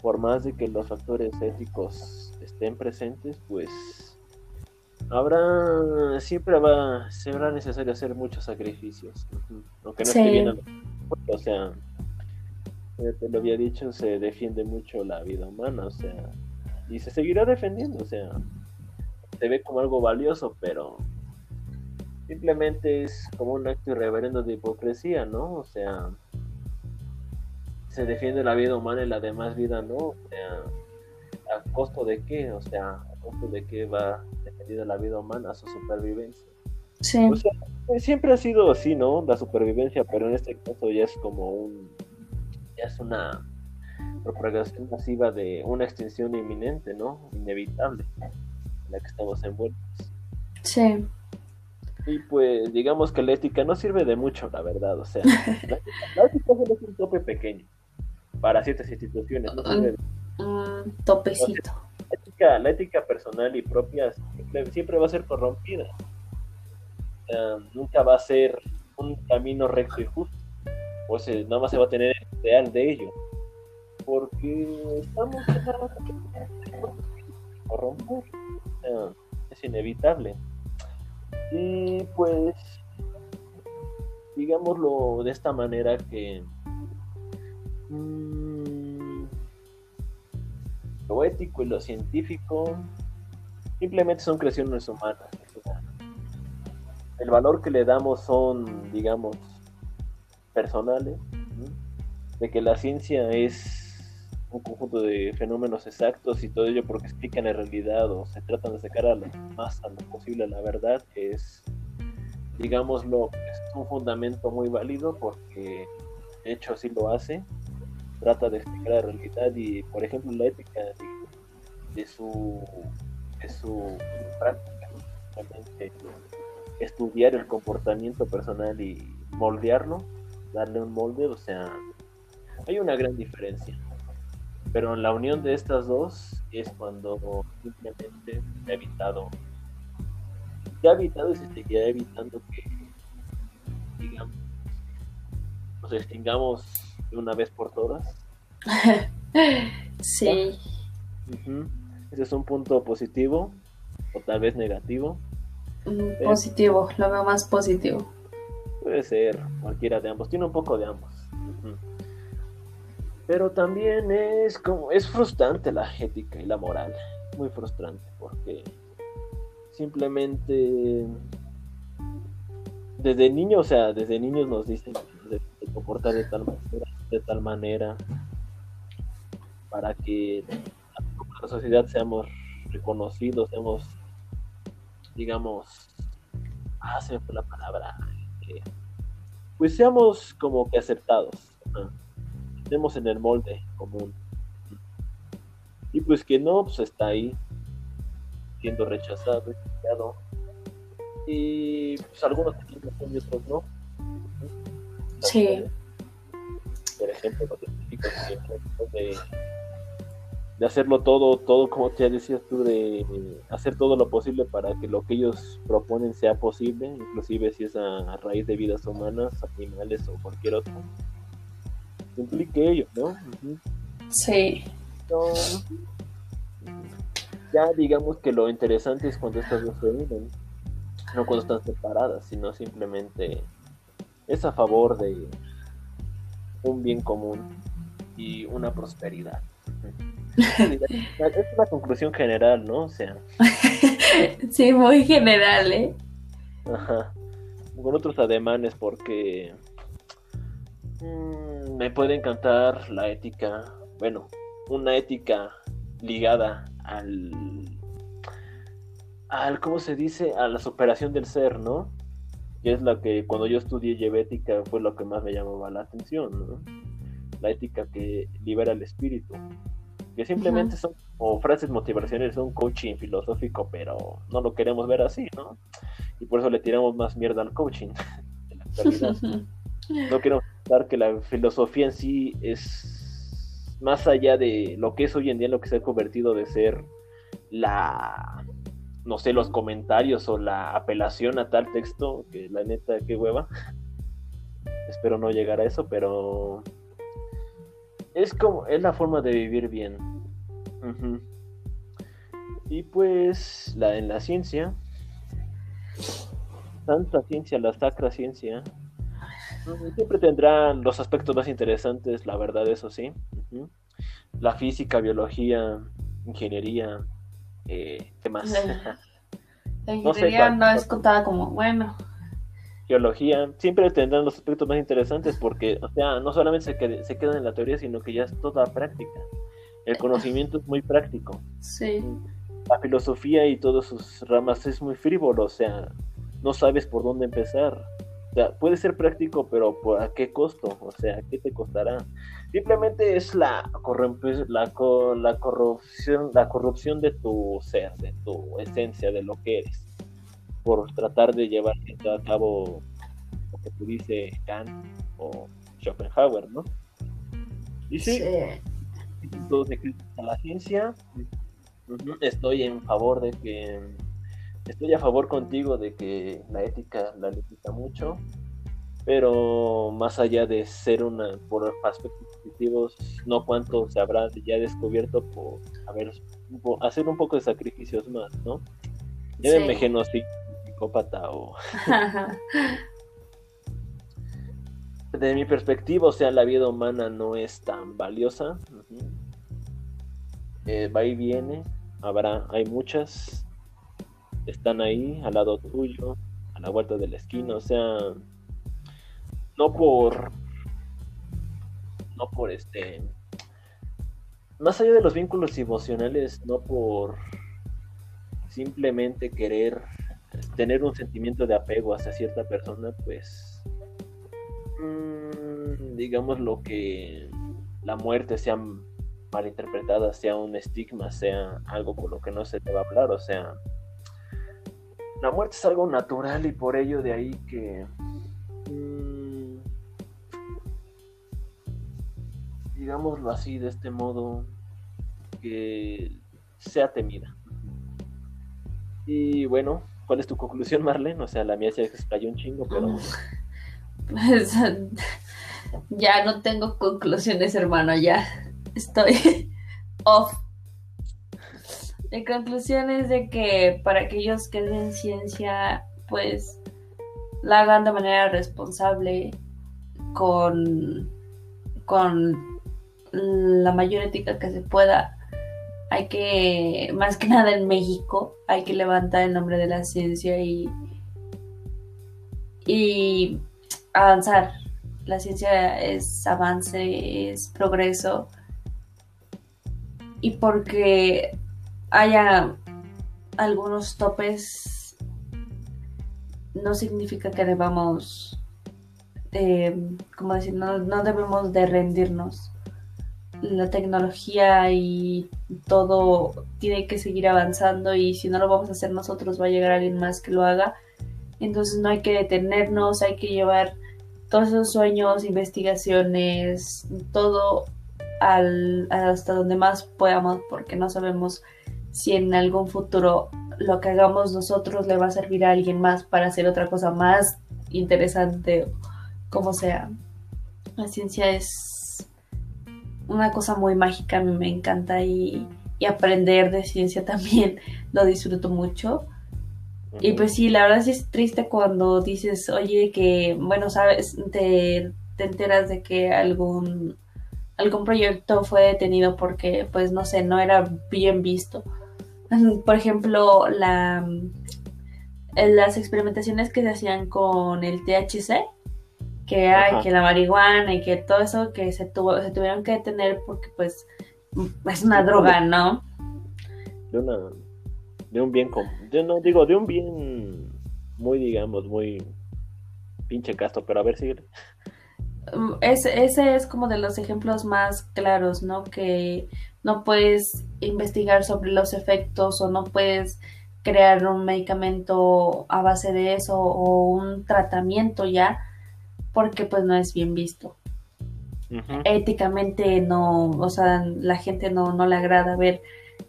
por más de que los factores éticos estén presentes, pues habrá, siempre va, será necesario hacer muchos sacrificios, aunque no esté bien, o sea, te lo había dicho, se defiende mucho la vida humana, o sea, y se seguirá defendiendo, o sea, se ve como algo valioso, pero simplemente es como un acto irreverendo de hipocresía, ¿no? O sea, se defiende la vida humana y la demás vida no, o sea, ¿a costo de qué? O sea, ¿a costo de qué va defendida la vida humana, su supervivencia? Sí. O sea, siempre ha sido así, ¿no? La supervivencia, pero en este caso ya es como un, ya es una propagación masiva de una extinción inminente, ¿no? Inevitable, en la que estamos envueltos. Sí. Y pues digamos que la ética no sirve de mucho, la verdad, o sea, la, ética solo es un tope pequeño para ciertas instituciones. Un topecito. La ética, la ética, personal y propia siempre, va a ser corrompida. nunca va a ser un camino recto y justo. O sea, nada más se va a tener el ideal de ello porque estamos corromper, es inevitable. Y pues, digámoslo de esta manera que mmm, lo ético y lo científico simplemente son creaciones humanas. El valor que le damos son, digamos, personales, de que la ciencia es un conjunto de fenómenos exactos y todo ello porque explican la realidad o se tratan de sacar a lo más a lo posible la verdad, es, digámoslo, es un fundamento muy válido porque de hecho así lo hace, trata de explicar la realidad y, por ejemplo, la ética de, su, de su práctica, estudiar el comportamiento personal y moldearlo, darle un molde, o sea, hay una gran diferencia. Pero en la unión de estas dos es cuando simplemente se ha evitado, se ha evitado y se seguirá evitando que, digamos, nos extingamos de una vez por todas. sí. Ese es un punto positivo o tal vez negativo. Mm, positivo, lo veo más positivo. Puede ser cualquiera de ambos, tiene un poco de ambos. Pero también es como es frustrante la ética y la moral, muy frustrante porque simplemente desde niños, o sea, desde niños nos dicen de, comportar de tal manera, de tal manera para que la sociedad seamos reconocidos, seamos digamos, ah, se me fue la palabra, eh, pues seamos como que aceptados estemos en el molde común. Y pues que no, pues está ahí, siendo rechazado, rechazado. Y pues algunos y otros no. Sí. Por ejemplo, los de, de hacerlo todo, todo como te decías tú, de hacer todo lo posible para que lo que ellos proponen sea posible, inclusive si es a raíz de vidas humanas, animales o cualquier otro implique ello, ¿no? Sí. ya digamos que lo interesante es cuando estas dos se unen, no cuando están separadas, sino simplemente es a favor de un bien común y una prosperidad. es una conclusión general, ¿no? O sea. sí, muy general, ¿eh? Ajá. Con otros ademanes porque Mm, me puede encantar la ética, bueno, una ética ligada al, al, ¿cómo se dice? A la superación del ser, ¿no? Y es la que cuando yo estudié ética fue lo que más me llamaba la atención, ¿no? La ética que libera el espíritu. Que simplemente son como frases motivacionales, son coaching filosófico, pero no lo queremos ver así, ¿no? Y por eso le tiramos más mierda al coaching. no quiero que la filosofía en sí es más allá de lo que es hoy en día, lo que se ha convertido de ser la, no sé, los comentarios o la apelación a tal texto, que la neta, qué hueva. Espero no llegar a eso, pero es como, es la forma de vivir bien. Y pues, la, en la ciencia, santa ciencia, la sacra ciencia, siempre tendrá los aspectos más interesantes, la verdad, eso sí. La física, biología, ingeniería, eh, ¿qué más? La ingeniería no, es contada como, bueno. Geología, siempre tendrán los aspectos más interesantes porque, o sea, no solamente se, se quedan en la teoría, sino que ya es toda práctica. El conocimiento es muy práctico. Sí. La filosofía y todas sus ramas es muy frívolo, o sea, no sabes por dónde empezar. O sea, puede ser práctico, pero ¿a qué costo? O sea, ¿qué te costará? Simplemente es la, la, la, corrupción, la corrupción de tu ser, de tu esencia, de lo que eres, por tratar de llevar a cabo lo que tú dices Kant o Schopenhauer, ¿no? Y sí, a la ciencia, estoy en favor de que estoy a favor contigo de que la ética la limita mucho, pero más allá de ser una por aspectos no cuánto se habrá ya descubierto por hacer un poco de sacrificios más, ¿no? Ya sí. genocidio, psicópata o de mi perspectiva, o sea, la vida humana no es tan valiosa. Eh, va y viene, habrá, hay muchas, están ahí al lado tuyo, a la vuelta de la esquina, o sea, no por, no por este, más allá de los vínculos emocionales, no por simplemente querer tener un sentimiento de apego hacia cierta persona, pues, mm, digamos lo que la muerte sea malinterpretada, sea un estigma, sea algo por lo que no se te va a hablar, o sea, la muerte es algo natural y por ello de ahí que digámoslo así de este modo que sea temida y bueno ¿cuál es tu conclusión Marlene? o sea la mía se explayó un chingo pero pues ya no tengo conclusiones hermano ya estoy off mi conclusión es de que para aquellos que den ciencia, pues la hagan de manera responsable, con, con la mayor ética que se pueda. Hay que, más que nada en México, hay que levantar el nombre de la ciencia y, y avanzar. La ciencia es avance, es progreso. Y porque haya algunos topes, no significa que debamos, eh, como decir, no, no debemos de rendirnos. La tecnología y todo tiene que seguir avanzando y si no lo vamos a hacer nosotros va a llegar alguien más que lo haga. Entonces no hay que detenernos, hay que llevar todos esos sueños, investigaciones, todo al, hasta donde más podamos porque no sabemos si en algún futuro lo que hagamos nosotros le va a servir a alguien más para hacer otra cosa más interesante, como sea. La ciencia es una cosa muy mágica, a mí me encanta y, aprender de ciencia también lo disfruto mucho. Y pues sí, la verdad sí es triste cuando dices, oye, que, bueno, sabes, te, te enteras de que algún, algún proyecto fue detenido porque, pues, no sé, no era bien visto por ejemplo, la, las experimentaciones que se hacían con el THC, que hay, que la marihuana y que todo eso que se tuvo, se tuvieron que detener porque pues es una droga, ¿no? De una, de un bien común, yo no digo, de un bien muy, digamos, muy pinche casto, pero a ver, si mm, Ese, ese es como de los ejemplos más claros, ¿no? Que no puedes investigar sobre los efectos o no puedes crear un medicamento a base de eso o un tratamiento ya porque pues no es bien visto. Éticamente no, o sea, la gente no, no le agrada ver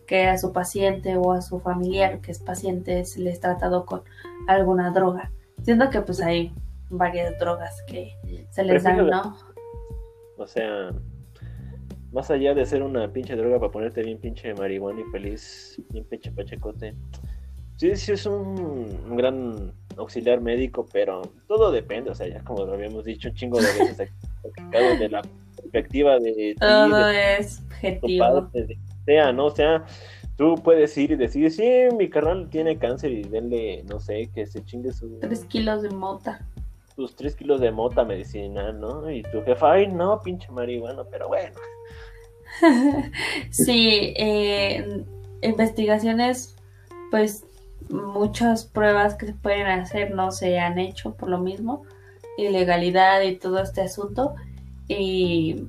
que a su paciente o a su familiar que es paciente se les tratado con alguna droga. Siendo que pues hay varias drogas que se les dan, ¿no? O sea, más allá de ser una pinche droga para ponerte bien pinche marihuana y feliz, bien pinche pachecote. Sí, sí es un, gran auxiliar médico, pero todo depende, o sea, ya como lo habíamos dicho un chingo de veces aquí, de la perspectiva de... Todo es objetivo. sea, ¿no? O sea, tú puedes ir y decir, sí, mi carnal tiene cáncer y denle, no sé, que se chingue su... Tres kilos de mota. Sus tres kilos de mota medicinal, ¿no? Y tu jefa, ay, no, pinche marihuana, pero bueno. sí, eh, investigaciones, pues muchas pruebas que se pueden hacer no se han hecho por lo mismo, ilegalidad y todo este asunto. Y,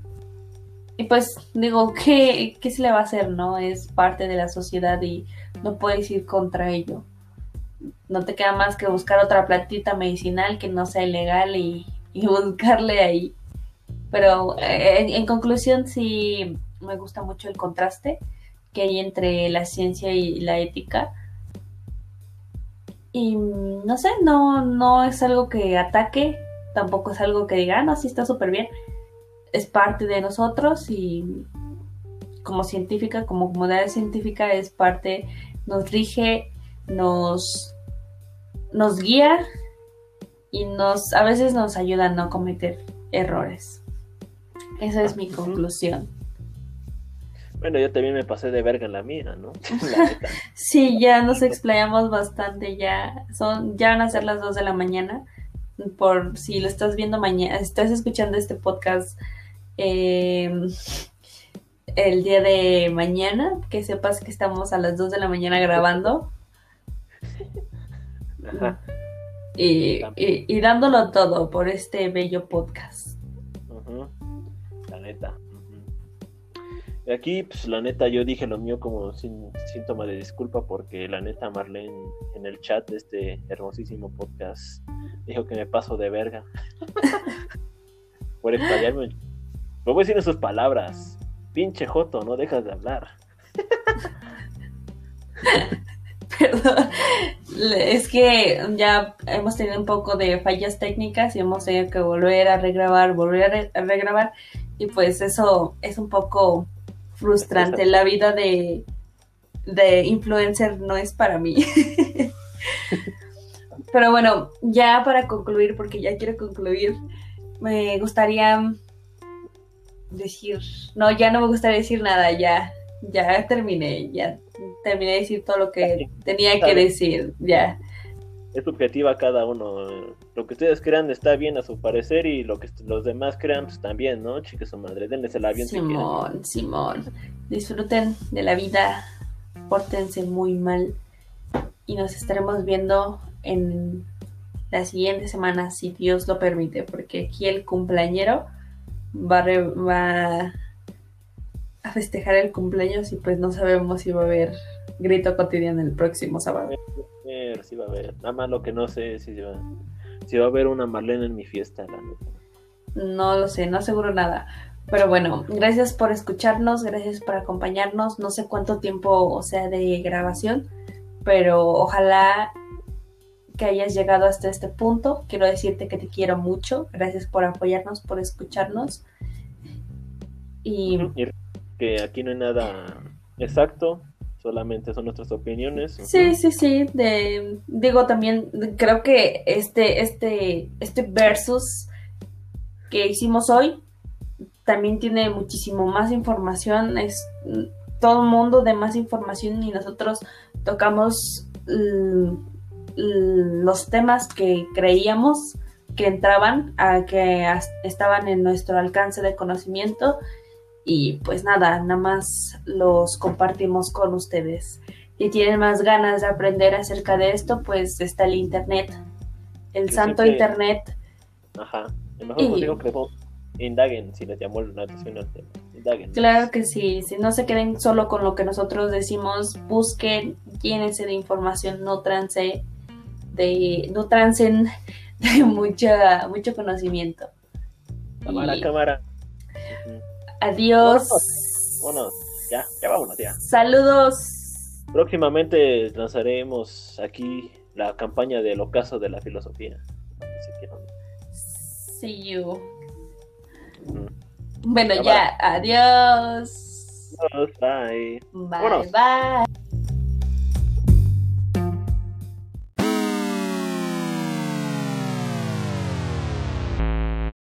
y pues digo, ¿qué, ¿qué se le va a hacer? ¿No? Es parte de la sociedad y no puedes ir contra ello. No te queda más que buscar otra plantita medicinal que no sea ilegal y, buscarle ahí. Pero eh, en, en conclusión sí me gusta mucho el contraste que hay entre la ciencia y la ética y no sé, no, no es algo que ataque, tampoco es algo que diga, ah, no, sí está súper bien. Es parte de nosotros y como científica, como comunidad científica, es parte, nos rige, nos, nos guía y nos, a veces nos ayuda a no cometer errores. Esa es mi conclusión. Bueno, yo también me pasé de verga en la mía, ¿no? sí, ya nos explayamos bastante, ya son, ya van a ser las 2 de la mañana. Por si lo estás viendo mañana, estás escuchando este podcast em, el día de mañana, que sepas que estamos a las 2 de la mañana grabando. Ajá. Y, y, dándolo todo por este bello podcast. La neta. Aquí, pues la neta, yo dije lo mío como sin, síntoma de disculpa porque la neta Marlene en el chat de este hermosísimo podcast dijo que me paso de verga por explayarme. Lo voy a decir en sus palabras. Pinche Joto, no dejas de hablar. Perdón, es que ya hemos tenido un poco de fallas técnicas y hemos tenido que volver a regrabar, volver a regrabar y pues eso es un poco frustrante. La vida de, de influencer no es para mí. Pero bueno, ya para concluir, porque ya quiero concluir, me gustaría decir, no, ya no me gustaría decir nada, ya, ya terminé, ya terminé de decir todo lo que tenía que decir, ya es subjetiva cada uno. Lo que ustedes crean está bien a su parecer y lo que los demás crean pues también, ¿no? Chique su madre, denles el avión Simón, Simón. Disfruten de la vida, pórtense muy mal y nos estaremos viendo en la siguiente semana, si Dios lo permite, porque aquí el cumpleañero va, va a festejar el cumpleaños y pues no sabemos si va a haber grito cotidiano el próximo sábado si va a haber. Nada más lo que no sé si va, si va a haber una Marlene en mi fiesta, No lo sé, no aseguro nada. Pero bueno, gracias por escucharnos, gracias por acompañarnos. No sé cuánto tiempo o sea de grabación, pero ojalá que hayas llegado hasta este punto. Quiero decirte que te quiero mucho. Gracias por apoyarnos, por escucharnos. Y, y que aquí no hay nada exacto, solamente son nuestras opiniones. Sí, sí, sí. De, digo también, creo que este, este, este versus que hicimos hoy también tiene muchísimo más información. Es todo el mundo de más información y nosotros tocamos los temas que creíamos que entraban, a que estaban en nuestro alcance de conocimiento y pues nada, nada más los compartimos con ustedes. Si tienen más ganas de aprender acerca de esto, pues está el Internet, el santo Internet. Ajá, el mejor consejo que indaguen si les llamó la atención al tema. Indaguen. Claro que sí, si no se queden solo con lo que nosotros decimos, busquen, llénense de información, no trance, de, no trancen de mucha, mucho conocimiento. Cámara, cámara. Adiós. Bueno, ya, ya vámonos ya. Saludos. Próximamente lanzaremos aquí la campaña del ocaso de la filosofía. See you. Bueno, ya, adiós. Bye. Bye, bye.